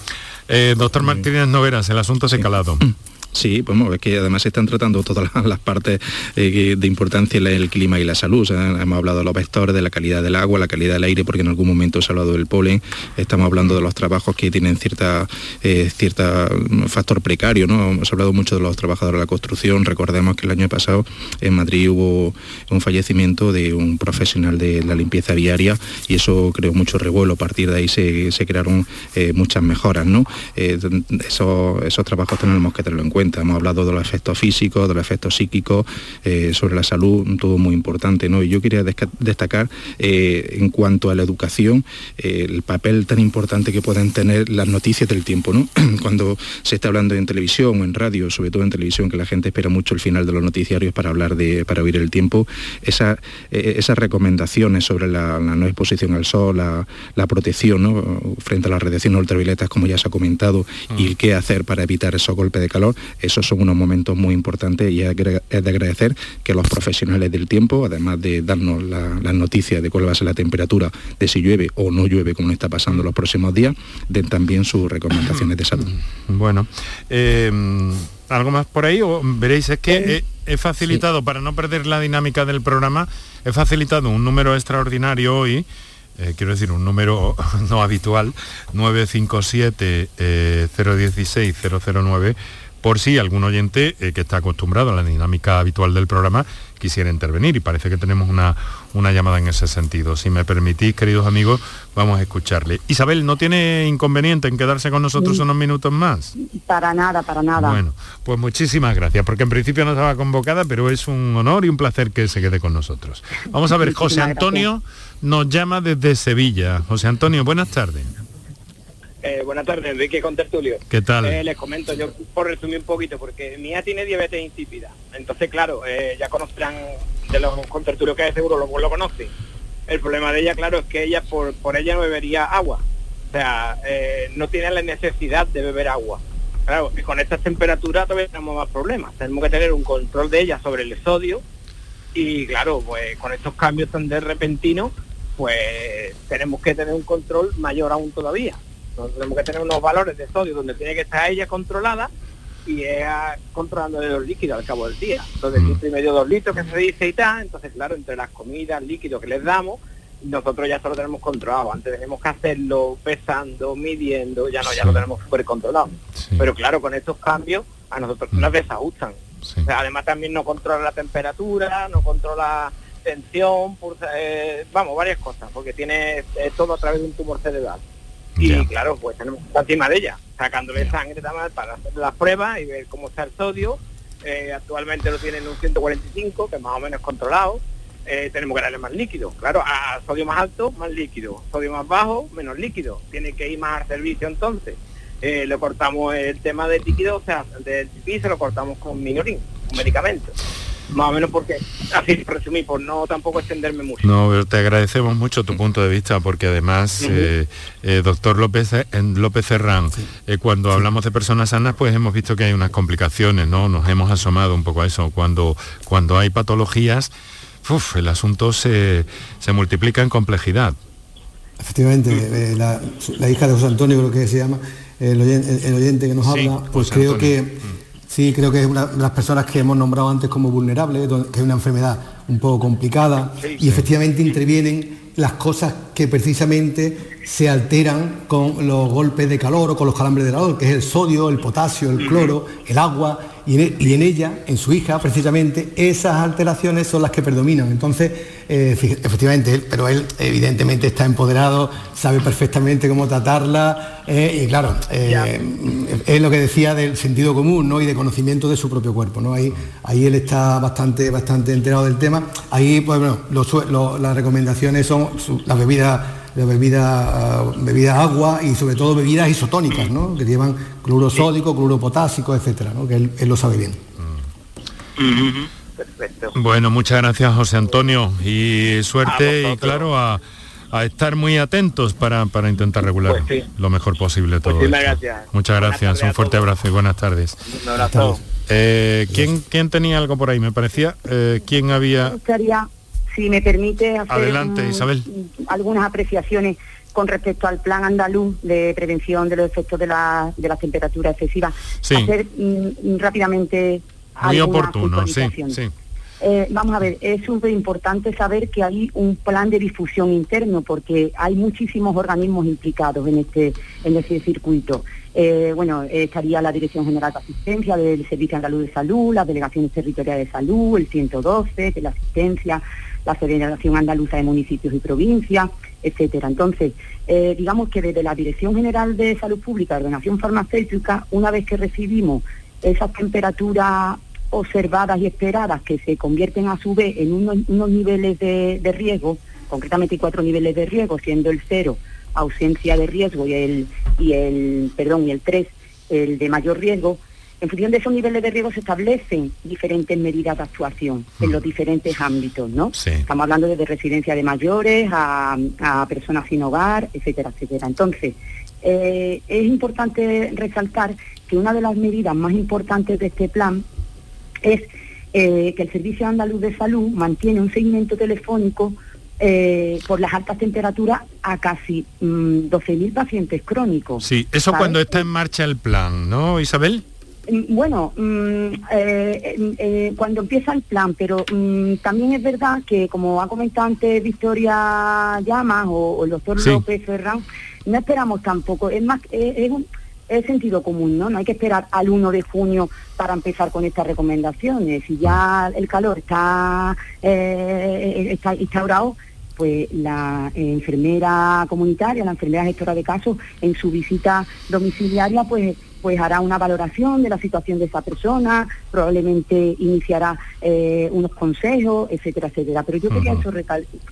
Eh, doctor Martínez Noveras, el asunto se calado. Sí, pues es que además se están tratando todas las, partes eh, de importancia en el clima y la salud. hemos hablado de los vectores, de la calidad del agua, la calidad del aire, porque en algún momento se ha hablado del polen. Estamos hablando de los trabajos que tienen cierta, eh, cierta mm, factor precario. ¿no? Hemos hablado mucho de los trabajadores de la construcción. Recordemos que el año pasado en Madrid hubo un fallecimiento de un profesional de la limpieza viaria y eso creó mucho revuelo. A partir de ahí se, crearon eh, muchas mejoras. ¿no? esos, esos trabajos tenemos que tenerlo en cuenta Hemos hablado de los efectos físicos, de los efectos psíquicos, eh, sobre la salud, todo muy importante. ¿no? Y yo quería destacar eh, en cuanto a la educación eh, el papel tan importante que pueden tener las noticias del tiempo. ¿no? *clears throat* Cuando se está hablando en televisión o en radio, sobre todo en televisión, que la gente espera mucho el final de los noticiarios para hablar de, para oír el tiempo, esas recomendaciones sobre la, no exposición al sol, la, protección frente a las radiaciones ultravioletas, como ya se ha comentado, y el qué hacer para evitar esos golpes de calor, esos son unos momentos muy importantes y es de agradecer que los profesionales del tiempo, además de darnos las noticias de cuál va a ser la temperatura, de si llueve o no llueve, como está pasando los próximos días, den también sus recomendaciones de salud. Bueno, eh, ¿algo más por ahí? O veréis, es que he, facilitado, para no perder la dinámica del programa, he facilitado un número extraordinario hoy, eh, quiero decir, un número *laughs* no habitual, 957 016 009 por si algún oyente eh, que está acostumbrado a la dinámica habitual del programa quisiera intervenir y parece que tenemos una, una llamada en ese sentido. Si me permitís, queridos amigos, vamos a escucharle. Isabel, ¿no tiene inconveniente en quedarse con nosotros unos minutos más? Para nada, para nada. Bueno, pues muchísimas gracias, porque en principio no estaba convocada, pero es un honor y un placer que se quede con nosotros. Vamos a ver, *laughs* José Antonio nos llama desde Sevilla. José Antonio, buenas tardes. Eh, buenas tardes, Enrique Contertulio. ¿Qué tal? Eh, les comento, yo por resumir un poquito, porque mi hija tiene diabetes insípida. Entonces, claro, eh, ya conocerán de los contertulios que hay seguro lo, lo conocen. El problema de ella, claro, es que ella por, por ella no bebería agua. O sea, no tiene la necesidad de beber agua. Claro, y con estas temperaturas todavía tenemos más problemas. Tenemos que tener un control de ella sobre el sodio y claro, pues con estos cambios tan de repentinos, pues tenemos que tener un control mayor aún todavía tenemos que tener unos valores de sodio donde tiene que estar ella controlada y ella controlando los líquidos al cabo del día. Entonces, mm. litro y medio, dos litros que se dice y tal. Entonces, claro, entre las comidas, líquidos que les damos, nosotros ya solo tenemos controlado. Antes tenemos que hacerlo pesando, midiendo, ya no, ya lo tenemos súper controlado. Pero claro, con estos cambios a nosotros nos desajustan. además también no controla la temperatura, no controla tensión, eh, vamos, varias cosas, porque tiene todo a través de un tumor cerebral. Y claro, pues tenemos que estar encima de ella, sacándole sangre para hacer las pruebas y ver cómo está el sodio. Eh, actualmente lo tienen un 145, que es más o menos controlado. Eh, tenemos que darle más líquido. Claro, a sodio más alto, más líquido. Sodio más bajo, menos líquido. Tiene que ir más al servicio entonces. Eh, le cortamos el tema del líquido, o sea, del piso lo cortamos con minorín, un medicamento más o menos porque, así resumí, por no tampoco extenderme mucho. No, pero te agradecemos mucho tu punto de vista porque además, eh, eh, doctor López, en López Serrán, eh, cuando hablamos de personas sanas, pues hemos visto que hay unas complicaciones, ¿no? Nos hemos asomado un poco a eso. Cuando, cuando hay patologías, el asunto se, se multiplica en complejidad. Efectivamente, la, hija de José Antonio, creo que se llama, el oyente, que nos habla, pues creo que mm. Sí, creo que es una de las personas que hemos nombrado antes como vulnerables, que es una enfermedad un poco complicada y efectivamente intervienen las cosas que precisamente se alteran con los golpes de calor o con los calambres de calor, que es el sodio, el potasio, el cloro, el agua, y en, ella, en su hija, precisamente, esas alteraciones son las que predominan. Entonces, eh, efectivamente, pero él evidentemente está empoderado, sabe perfectamente cómo tratarla, eh, y claro, eh, es lo que decía del sentido común ¿no? y de conocimiento de su propio cuerpo. ¿no? Ahí, ahí él está bastante, bastante enterado del tema. Ahí, pues bueno, las recomendaciones son las bebidas de bebida, bebida agua y sobre todo bebidas isotónicas, ¿no? que llevan cloro sódico, cloro potásico, etcétera, ¿no? que él, lo sabe bien. Perfecto. Bueno, muchas gracias José Antonio y suerte y claro a, estar muy atentos para, para intentar regular pues lo mejor posible todo. Muchas gracias. Muchas gracias, un fuerte abrazo y buenas tardes. Un abrazo. Eh, ¿quién, ¿quién, tenía algo por ahí? Me parecía, eh, ¿quién había...? Si me permite hacer Adelante, Isabel. algunas apreciaciones con respecto al plan andaluz de prevención de los efectos de, la, de las temperaturas excesivas. Hacer mm, rápidamente Muy oportuno, sí, sí. Eh, vamos a ver, es súper importante saber que hay un plan de difusión interno porque hay muchísimos organismos implicados en este en ese circuito. Eh, bueno, estaría la Dirección General de Asistencia del Servicio Andaluz de Salud, las delegaciones territoriales de salud, el 112, de la asistencia, la Federación Andaluza de Municipios y Provincias, etcétera. Entonces, eh, digamos que desde la Dirección General de Salud Pública, Ordenación Farmacéutica, una vez que recibimos esas temperaturas observadas y esperadas que se convierten a su vez en unos, niveles de, riesgo, concretamente cuatro niveles de riesgo, siendo el cero ausencia de riesgo y el, y el perdón y el tres el de mayor riesgo, en función de esos niveles de riesgo se establecen diferentes medidas de actuación en los diferentes ámbitos, ¿no? Estamos hablando desde residencia de mayores a, personas sin hogar, etcétera, etcétera. Entonces, eh, es importante resaltar que una de las medidas más importantes de este plan es eh, que el Servicio Andaluz de Salud mantiene un seguimiento telefónico eh, por las altas temperaturas a casi 12.000 mm, pacientes crónicos. Sí, eso cuando está en marcha el plan, ¿no, Isabel? Mm, bueno, mm, eh, eh, cuando empieza el plan, pero mm, también es verdad que, como ha comentado antes Victoria Llamas o, el doctor López Ferrán, no esperamos tampoco, es más, es, sentido común, ¿no? No hay que esperar al 1 de junio para empezar con estas recomendaciones. Si ya el calor está, eh, está instaurado, pues la enfermera comunitaria, la enfermera gestora de casos, en su visita domiciliaria, pues pues hará una valoración de la situación de esa persona, probablemente iniciará eh, unos consejos, etcétera, etcétera. Pero yo quería eso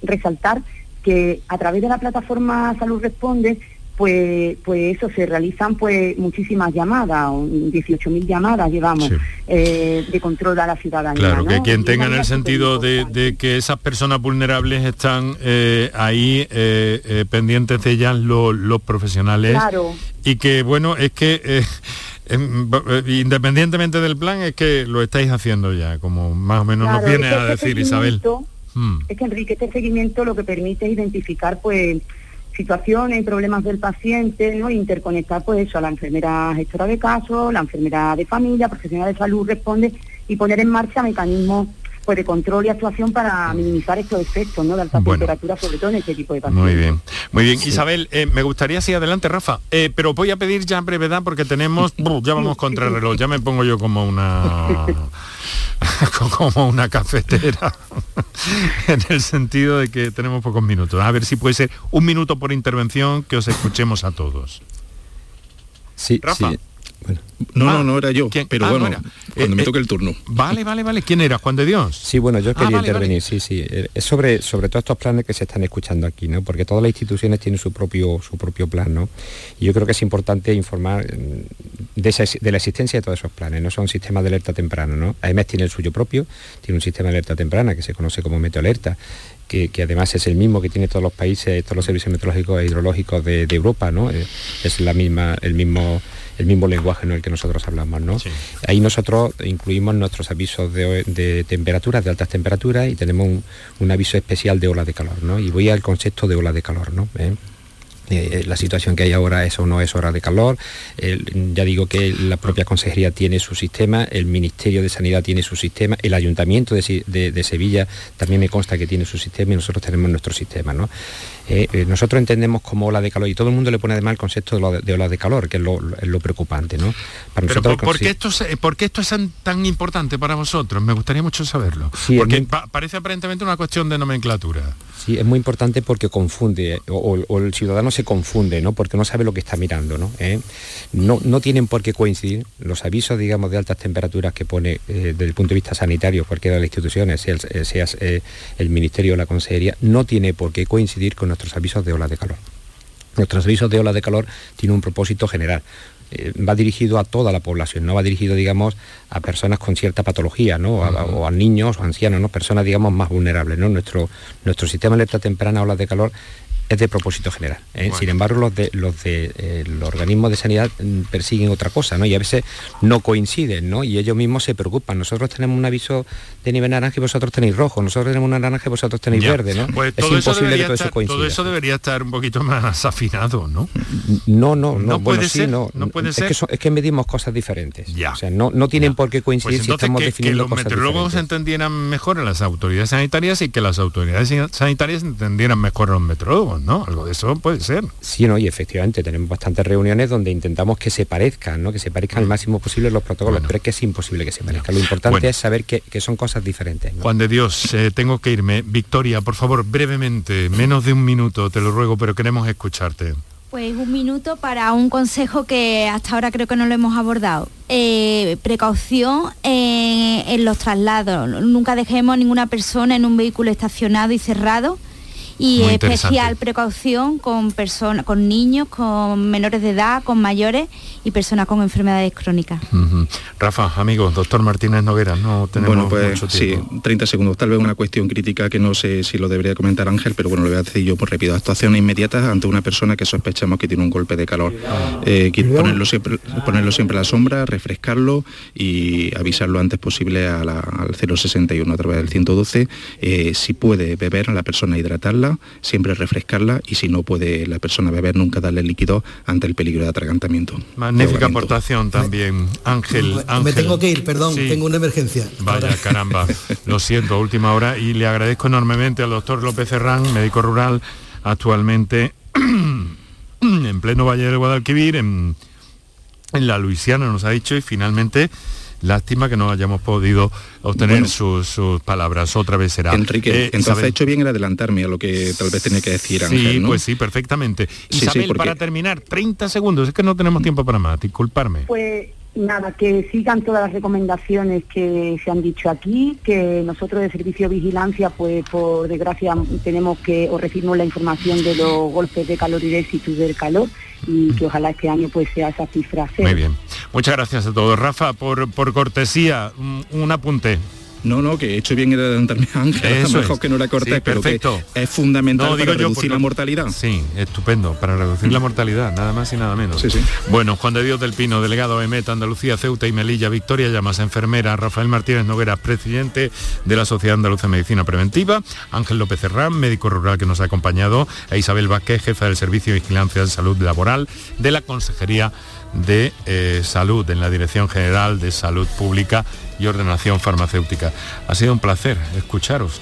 resaltar que a través de la plataforma Salud Responde pues pues eso se realizan pues muchísimas llamadas 18.000 llamadas llevamos eh, de control a la ciudadanía claro que quien tenga en el sentido de, que esas personas vulnerables están eh, ahí eh, pendientes de ellas los profesionales. Y que bueno es que em, independientemente del plan es que lo estáis haciendo ya como más o menos nos viene a este decir Isabel. hmm. es que Enrique este seguimiento lo que permite es identificar pues situaciones y problemas del paciente, ¿no? interconectar pues eso a la enfermera gestora de casos, la enfermera de familia, profesional de salud responde y poner en marcha mecanismos pues de control y actuación para minimizar estos efectos ¿no? de alta temperatura, sobre todo en este tipo de pacientes. Muy bien, muy bien. Isabel, eh, me gustaría sí, adelante, Rafa, eh, pero voy a pedir ya brevedad porque tenemos, *laughs* ya vamos contra el reloj, ya me pongo yo como una *laughs* como una cafetera *laughs* en el sentido de que tenemos pocos minutos. A ver si puede ser un minuto por intervención que os escuchemos a todos. Sí, Rafa. No, no, no era yo, pero ah, bueno, cuando me eh, toque el turno. Vale, vale, vale. ¿Quién era? Juan de Dios. Sí, bueno, yo ah, quería intervenir, sí, sí. Eh, es sobre, sobre todos estos planes que se están escuchando aquí, ¿no? Porque todas las instituciones tienen su propio, su propio plan, ¿no? Y yo creo que es importante informar mm, de, la existencia de todos esos planes, ¿no? Son sistemas de alerta temprana, ¿no? AEMES tiene el suyo propio, tiene un sistema de alerta temprana que se conoce como meteoalerta, que, que, además es el mismo que tiene todos los países, todos los servicios meteorológicos e hidrológicos de, Europa, ¿no? Eh, es la misma, el mismo el mismo lenguaje en el que nosotros hablamos. ¿no? Ahí nosotros incluimos nuestros avisos de, temperaturas, de altas temperaturas, y tenemos un, aviso especial de ola de calor. ¿no? Y voy al concepto de ola de calor. ¿no? ¿Eh? Eh, la situación que hay ahora es o no es hora de calor. ya digo que la propia consejería tiene su sistema, el Ministerio de Sanidad tiene su sistema, el Ayuntamiento de, Sevilla también me consta que tiene su sistema y nosotros tenemos nuestro sistema. ¿no? Eh, eh, nosotros entendemos como ola de calor y todo el mundo le pone además el concepto de, ola de calor, que es lo, preocupante. ¿no? Para nosotros, por, qué esto es, ¿por, qué esto es, tan importante para vosotros? Me gustaría mucho saberlo. porque parece aparentemente una cuestión de nomenclatura. Sí, es muy importante porque confunde, o, el ciudadano se confunde, ¿no? Porque no sabe lo que está mirando, ¿no? ¿Eh? No, no, tienen por qué coincidir los avisos, digamos, de altas temperaturas que pone eh, desde el punto de vista sanitario cualquiera de las instituciones, sea, sea eh, el Ministerio o la Consejería, no tiene por qué coincidir con nuestros avisos de ola de calor. Nuestros avisos de ola de calor tienen un propósito general. Eh, va dirigido a toda la población, no va dirigido, digamos, a personas con cierta patología, ¿no? o a niños o ancianos, ¿no? Personas, digamos, más vulnerables, ¿no? Nuestro, nuestro sistema de alerta temprana, olas de calor, es de propósito general. ¿eh? Sin embargo, los de los de eh, los organismos de sanidad mm, persiguen otra cosa, ¿no? Y a veces no coinciden, ¿no? Y ellos mismos se preocupan. Nosotros tenemos un aviso de nivel naranja y vosotros tenéis rojo. Nosotros tenemos una naranja y vosotros tenéis verde, ¿no? Pues es imposible que todo eso coincida. Todo eso debería estar un poquito más afinado, ¿no? No, no, no. puede ser, no, puede es ser. Que es que medimos cosas diferentes. Ya. O sea, no, no tienen por qué coincidir pues si estamos definiendo que los meteorólogos entendieran mejor a las autoridades sanitarias y que las autoridades sanitarias entendieran mejor a los meteorólogos, ¿no? Algo de eso puede ser. Sí, no, y efectivamente tenemos bastantes reuniones donde intentamos que se parezcan, ¿no? Que se parezcan al máximo posible los protocolos, pero es que es imposible que se parezcan. Lo importante es saber que, son cosas diferentes. Juan de Dios, eh, tengo que irme. Victoria, por favor, brevemente, menos de un minuto, te lo ruego, pero queremos escucharte. Pues un minuto para un consejo que hasta ahora creo que no lo hemos abordado. Eh, precaución en los traslados. Nunca dejemos ninguna persona en un vehículo estacionado y cerrado y especial precaución con personas, con niños, con menores de edad, con mayores y personas con enfermedades crónicas. Rafa, amigos, doctor Martínez Noguera, no tenemos bueno, pues, mucho tiempo. Sí, 30 segundos. Tal vez una cuestión crítica que no sé si lo debería comentar Ángel, pero bueno, lo voy a decir yo por rápido. Actuaciones inmediatas ante una persona que sospechamos que tiene un golpe de calor. Eh, ponerlo, siempre, ponerlo siempre a la sombra, refrescarlo y avisarlo antes posible al 061 a través del 112. Eh, si puede beber, a la persona hidratarla siempre refrescarla y si no puede la persona beber, nunca darle líquido ante el peligro de atragantamiento. Magnífica aportación también, Ángel, Me tengo que ir, perdón, tengo una emergencia. Vaya, caramba, *laughs* lo siento, última hora y le agradezco enormemente al doctor López Serrán, médico rural, actualmente *clears throat* en pleno Valle del Guadalquivir, en, en la Luisiana, nos ha dicho, y finalmente Lástima que no hayamos podido obtener sus, palabras. Otra vez será. Enrique, eh, entonces ha hecho bien en adelantarme a lo que tal vez tenía que decir Ángel, Sí, pues sí, perfectamente. Isabel, para terminar, 30 segundos, es que no tenemos tiempo para más, disculparme. Pues nada, que sigan todas las recomendaciones que se han dicho aquí, que nosotros de Servicio de Vigilancia, pues por desgracia tenemos que, o recibimos la información de los golpes de calor y déficit del calor, y que ojalá este año pues sea esa cifra Muy bien. Muchas gracias a todos. Rafa, por, por cortesía, un apunte. No, no, que he hecho bien en adelantarme a Ángel, Eso mejor que no la corté, pero que es fundamental para reducir la mortalidad. Sí, estupendo, para reducir la mortalidad, nada más y nada menos. Sí, sí. Bueno, Juan de Dios del Pino, delegado EMET, Andalucía, Ceuta y Melilla, Victoria Llamas, enfermera, Rafael Martínez Noguera, presidente de la Sociedad Andaluza de Medicina Preventiva, Ángel López Herrán, médico rural que nos ha acompañado, e Isabel Vázquez, jefa del Servicio de Vigilancia de Salud Laboral de la Consejería de eh, Salud, en la Dirección General de Salud Pública y Ordenación Farmacéutica. Ha sido un placer escucharos.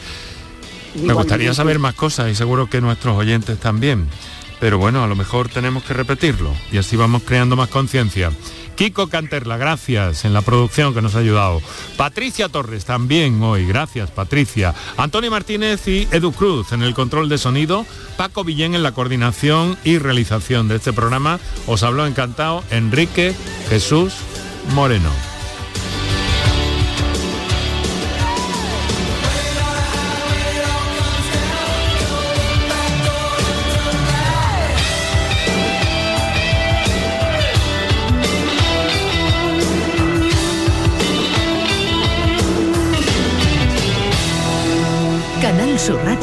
Me gustaría saber más cosas y seguro que nuestros oyentes también. Pero bueno, a lo mejor tenemos que repetirlo y así vamos creando más conciencia. Kiko Canterla, gracias en la producción que nos ha ayudado. Patricia Torres también hoy, gracias Patricia. Antonio Martínez y Edu Cruz en el control de sonido. Paco Villén en la coordinación y realización de este programa. Os habló encantado Enrique Jesús Moreno.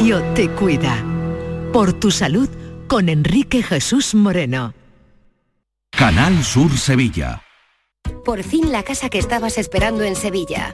Radio te cuida. Por tu salud con Enrique Jesús Moreno. Canal Sur Sevilla. Por fin la casa que estabas esperando en Sevilla.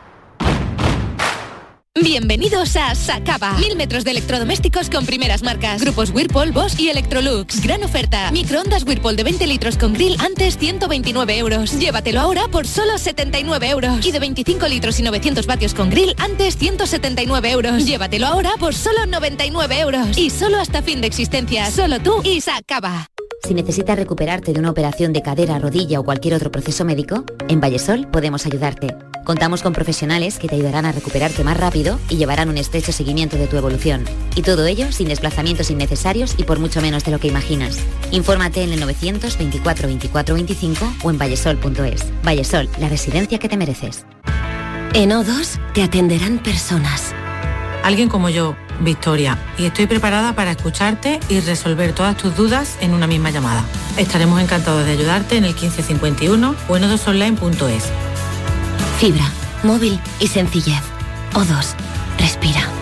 Bienvenidos a Sacaba. Mil metros de electrodomésticos con primeras marcas. Grupos Whirlpool, Bosch y Electrolux. Gran oferta. Microondas Whirlpool de 20 litros con grill antes 129 euros. Llévatelo ahora por solo 79 euros. Y de 25 litros y 900 vatios con grill antes 179 euros. Llévatelo ahora por solo 99 euros. Y solo hasta fin de existencia. Solo tú y Sacaba. Si necesitas recuperarte de una operación de cadera, rodilla o cualquier otro proceso médico, en Vallesol podemos ayudarte. Contamos con profesionales que te ayudarán a recuperarte más rápido y llevarán un estrecho seguimiento de tu evolución. Y todo ello sin desplazamientos innecesarios y por mucho menos de lo que imaginas. Infórmate en el 924 24 25 o en vallesol.es. Vallesol, la residencia que te mereces. En O2 te atenderán personas. Alguien como yo, Victoria, y estoy preparada para escucharte y resolver todas tus dudas en una misma llamada. Estaremos encantados de ayudarte en el 1551 o en odosonline.es. Fibra, móvil y sencillez. O2. Respira.